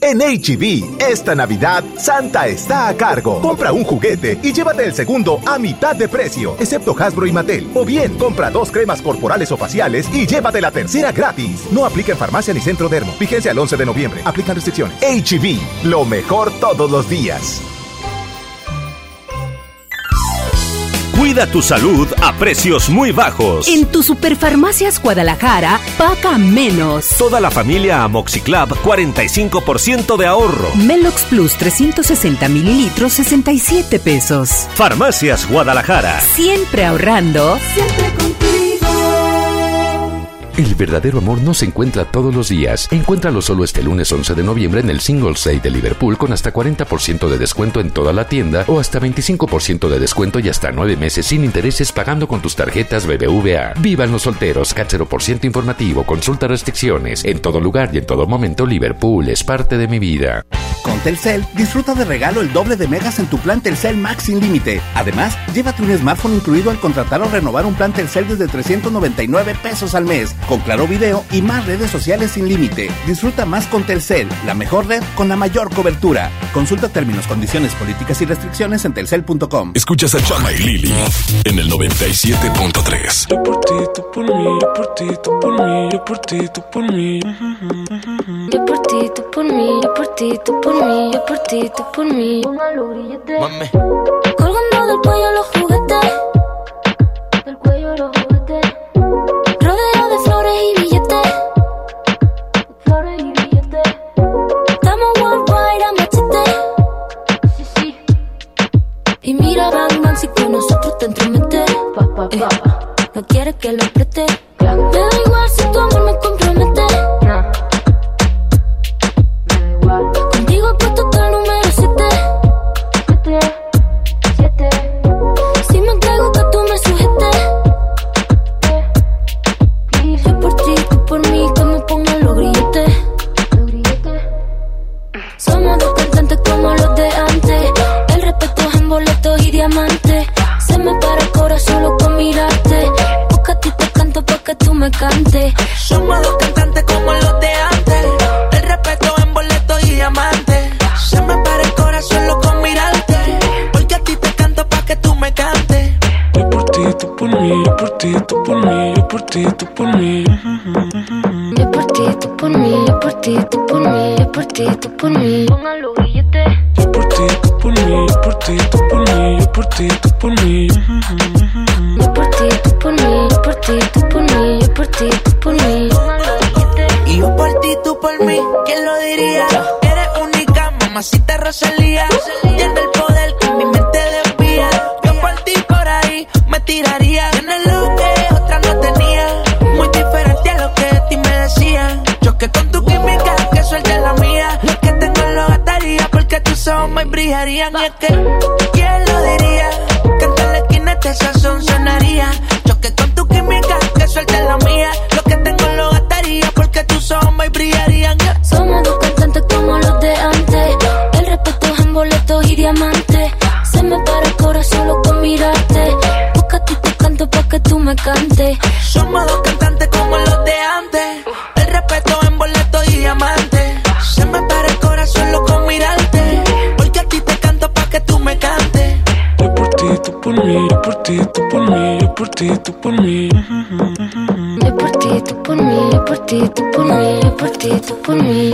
En HB, esta Navidad, Santa está a cargo. Compra un juguete y llévate el segundo a mitad de precio, excepto Hasbro y Mattel. O bien, compra dos cremas corporales o faciales y llévate la tercera gratis. No aplica en farmacia ni centro dermo. Vigencia el 11 de noviembre. Aplican restricciones. HB, lo mejor todos los días. Cuida tu salud a precios muy bajos. En tu Superfarmacias Guadalajara, paga menos. Toda la familia Amoxiclab, 45% de ahorro. Melox Plus 360 mililitros, 67 pesos. Farmacias Guadalajara. Siempre ahorrando. Siempre contigo. El verdadero amor no se encuentra todos los días. Encuéntralo solo este lunes 11 de noviembre en el Singles Day de Liverpool con hasta 40% de descuento en toda la tienda o hasta 25% de descuento y hasta 9 meses sin intereses pagando con tus tarjetas BBVA. Vivan los solteros, CAT 0% informativo, consulta restricciones. En todo lugar y en todo momento Liverpool es parte de mi vida. Telcel, disfruta de regalo el doble de megas en tu plan Telcel Max sin límite. Además, llévate un smartphone incluido al contratar o renovar un plan Telcel desde 399 pesos al mes, con claro video y más redes sociales sin límite. Disfruta más con Telcel, la mejor red con la mayor cobertura. Consulta términos, condiciones, políticas y restricciones en telcel.com. Escuchas a Chama y Lili en el 97.3. Yo por ti, tú por mí, yo por ti, tú por mí, yo por ti, tú por mí. Yo por ti, tú por mí, yo por ti, tú por mí, yo por ti, tú por mí. Mame. Colgando del cuello los juguetes. Del cuello los juguetes. Rodeo de flores y ti, tú por mí, yo por ti, tú por mí.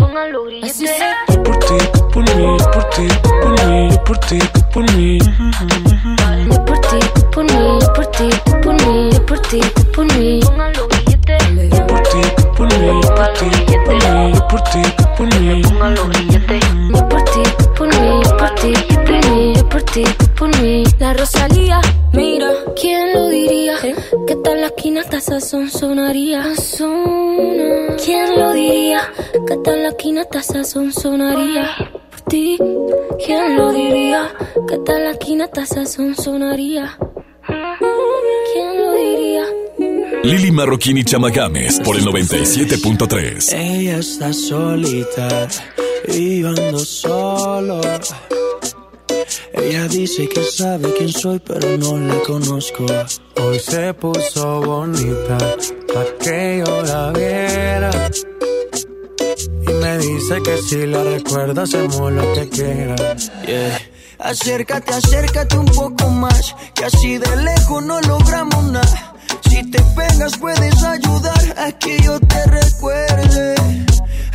Así. Yo por ti, tú por mí, yo por ti, tú por mí, yo por ti, tú por mí. Yo por ti, tú por mí, yo por ti, tú por mí, yo por ti, tú por mí. Yo por ti, tú por mí, yo por ti, tú por mí, yo por ti, tú por mí. Yo por ti, tú por mí, yo por ti, tú por mí, yo por ti, tú por mí. La Rosalía, mira, ¿quién lo diría? Que tal la esquina hasta sonaría. ¿Quién lo diría? Que tal la esquina hasta sazón sonaría. Por ti, ¿quién lo diría? Que tal la esquina hasta sazón sonaría. ¿Quién lo diría? Lili Marroquín y Chama Games por el 97.3. Ella está solita y yo ando solo. Ella dice que sabe quién soy, pero no la conozco. Hoy se puso bonita que si la recuerda hacemos lo que quiera. Yeah. Acércate, acércate un poco más. Que así de lejos no logramos nada. Si te pegas, puedes ayudar a que yo te recuerde.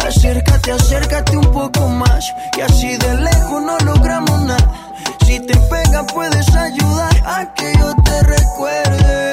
Acércate, acércate un poco más. Que así de lejos no logramos nada. Si te pegas, puedes ayudar a que yo te recuerde.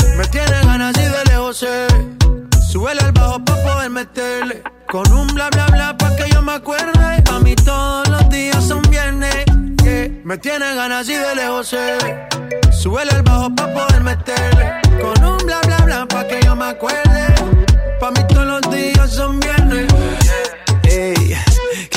Me tiene ganas y de lejos sé. Súbele al bajo pa' poder meterle. Con un bla bla bla pa' que yo me acuerde. A mí todos los días son viernes. Me tiene ganas y de lejos sé. Al bajo pa' poder meterle. Con un bla bla bla pa' que yo me acuerde. Pa' mí todos los días son viernes.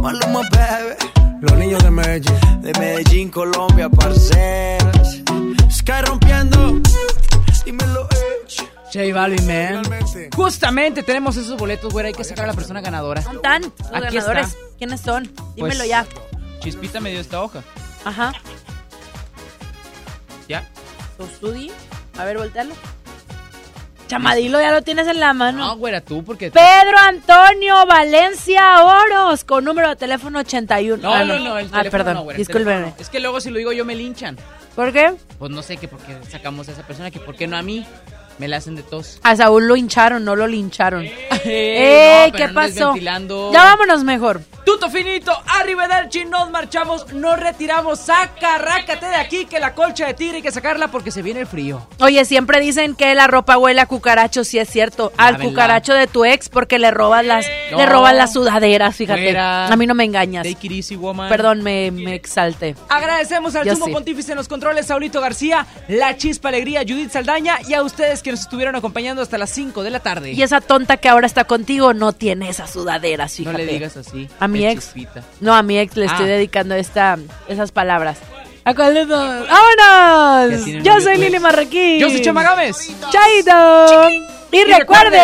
Maluma, baby. Los niños de Medellín. De Medellín, Colombia, parceras. Sky rompiendo. Dímelo, Edge. J Balvin, man. Justamente tenemos esos boletos, güey. Hay que sacar a la persona ganadora. ¿Dónde están los Aquí ganadores? está. ¿Quiénes son? Dímelo Pues, ya. Chispita me dio esta hoja. Ajá. ¿Ya? Sostudi. A ver, voltealo. Chamadilo, ya lo tienes en la mano. No, güera, tú, porque... Pedro Antonio Valencia Oros, con número de teléfono 81. No, Ah, no, no, el Ah, teléfono perdón, no, güera, discúlpeme. no. Es que luego si lo digo yo me linchan. ¿Por qué? Pues no sé que por qué sacamos a esa persona, que por qué no a mí. Me la hacen de tos. A Saúl lo hincharon, no lo lincharon. ¡Ey! ¡Ey! no, ¿Qué pasó? Ya vámonos mejor. Tuto finito, arrivederci, nos marchamos, nos retiramos, saca, rácate de aquí, que la colcha de tigre hay que sacarla porque se viene el frío. Oye, siempre dicen que la ropa huele a cucaracho, sí es cierto. Al Lávenla. cucaracho de tu ex porque le robas las, No. le roban las sudaderas, fíjate. Fuera. A mí no me engañas. Take it easy, woman. Perdón, me, me exalté. Agradecemos al Yo sumo sí. pontífice en los controles, Saulito García, la chispa alegría, Judith Saldaña y a ustedes que nos estuvieron acompañando hasta las 5 de la tarde. Y esa tonta que ahora está contigo no tiene esas sudaderas, No fíjate. le digas así. A mi ex. chispita. No, a mi ex le estoy Ah. dedicando esta, esas palabras. ¿A cuál de todos? Ya ¡Vámonos! Yo soy Lili. Marroquín. Yo soy Chama Gámez. ¡Chaito! Y, Y recuerden,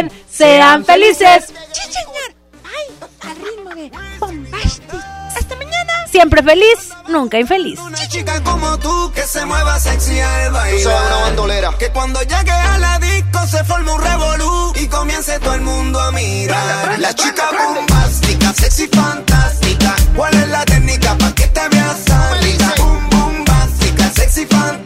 recuerden, sean felices. Sí, Siempre feliz, nunca infeliz. Una chica como tú que se mueva sexy al bailar. una bandolera. Que cuando llegue a la disco se forme un revolú y comience todo el mundo a mirar. La chica bombástica, sexy fantástica. ¿Cuál es la técnica para que te veas rica? Boom, bombástica, sexy fantástica.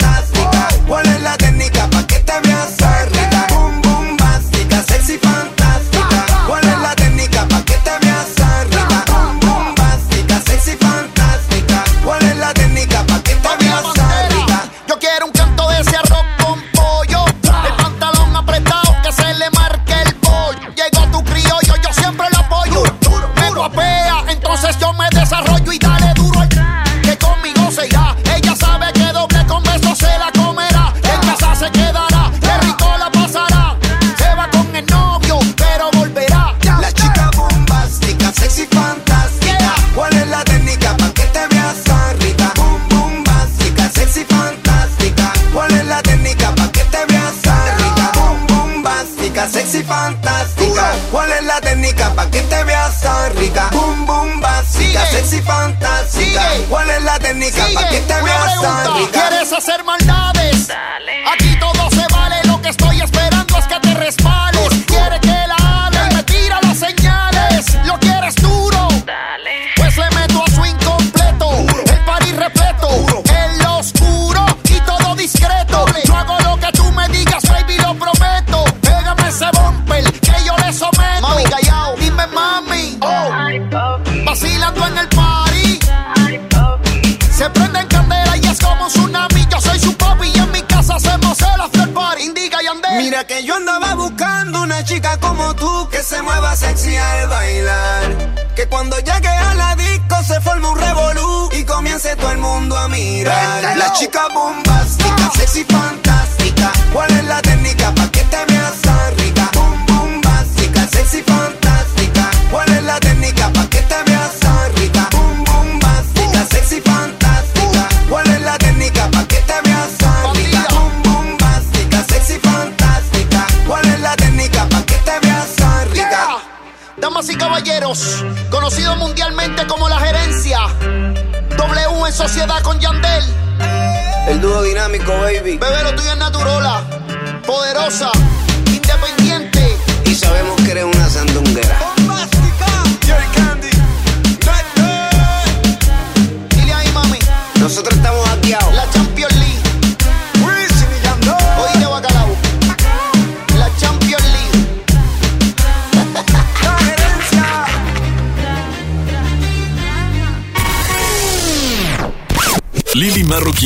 Hacer maldades? Chica bombástica, sexy fantástica. ¿Cuál es la técnica baby. Bebé, lo tuyo es naturola. Poderosa,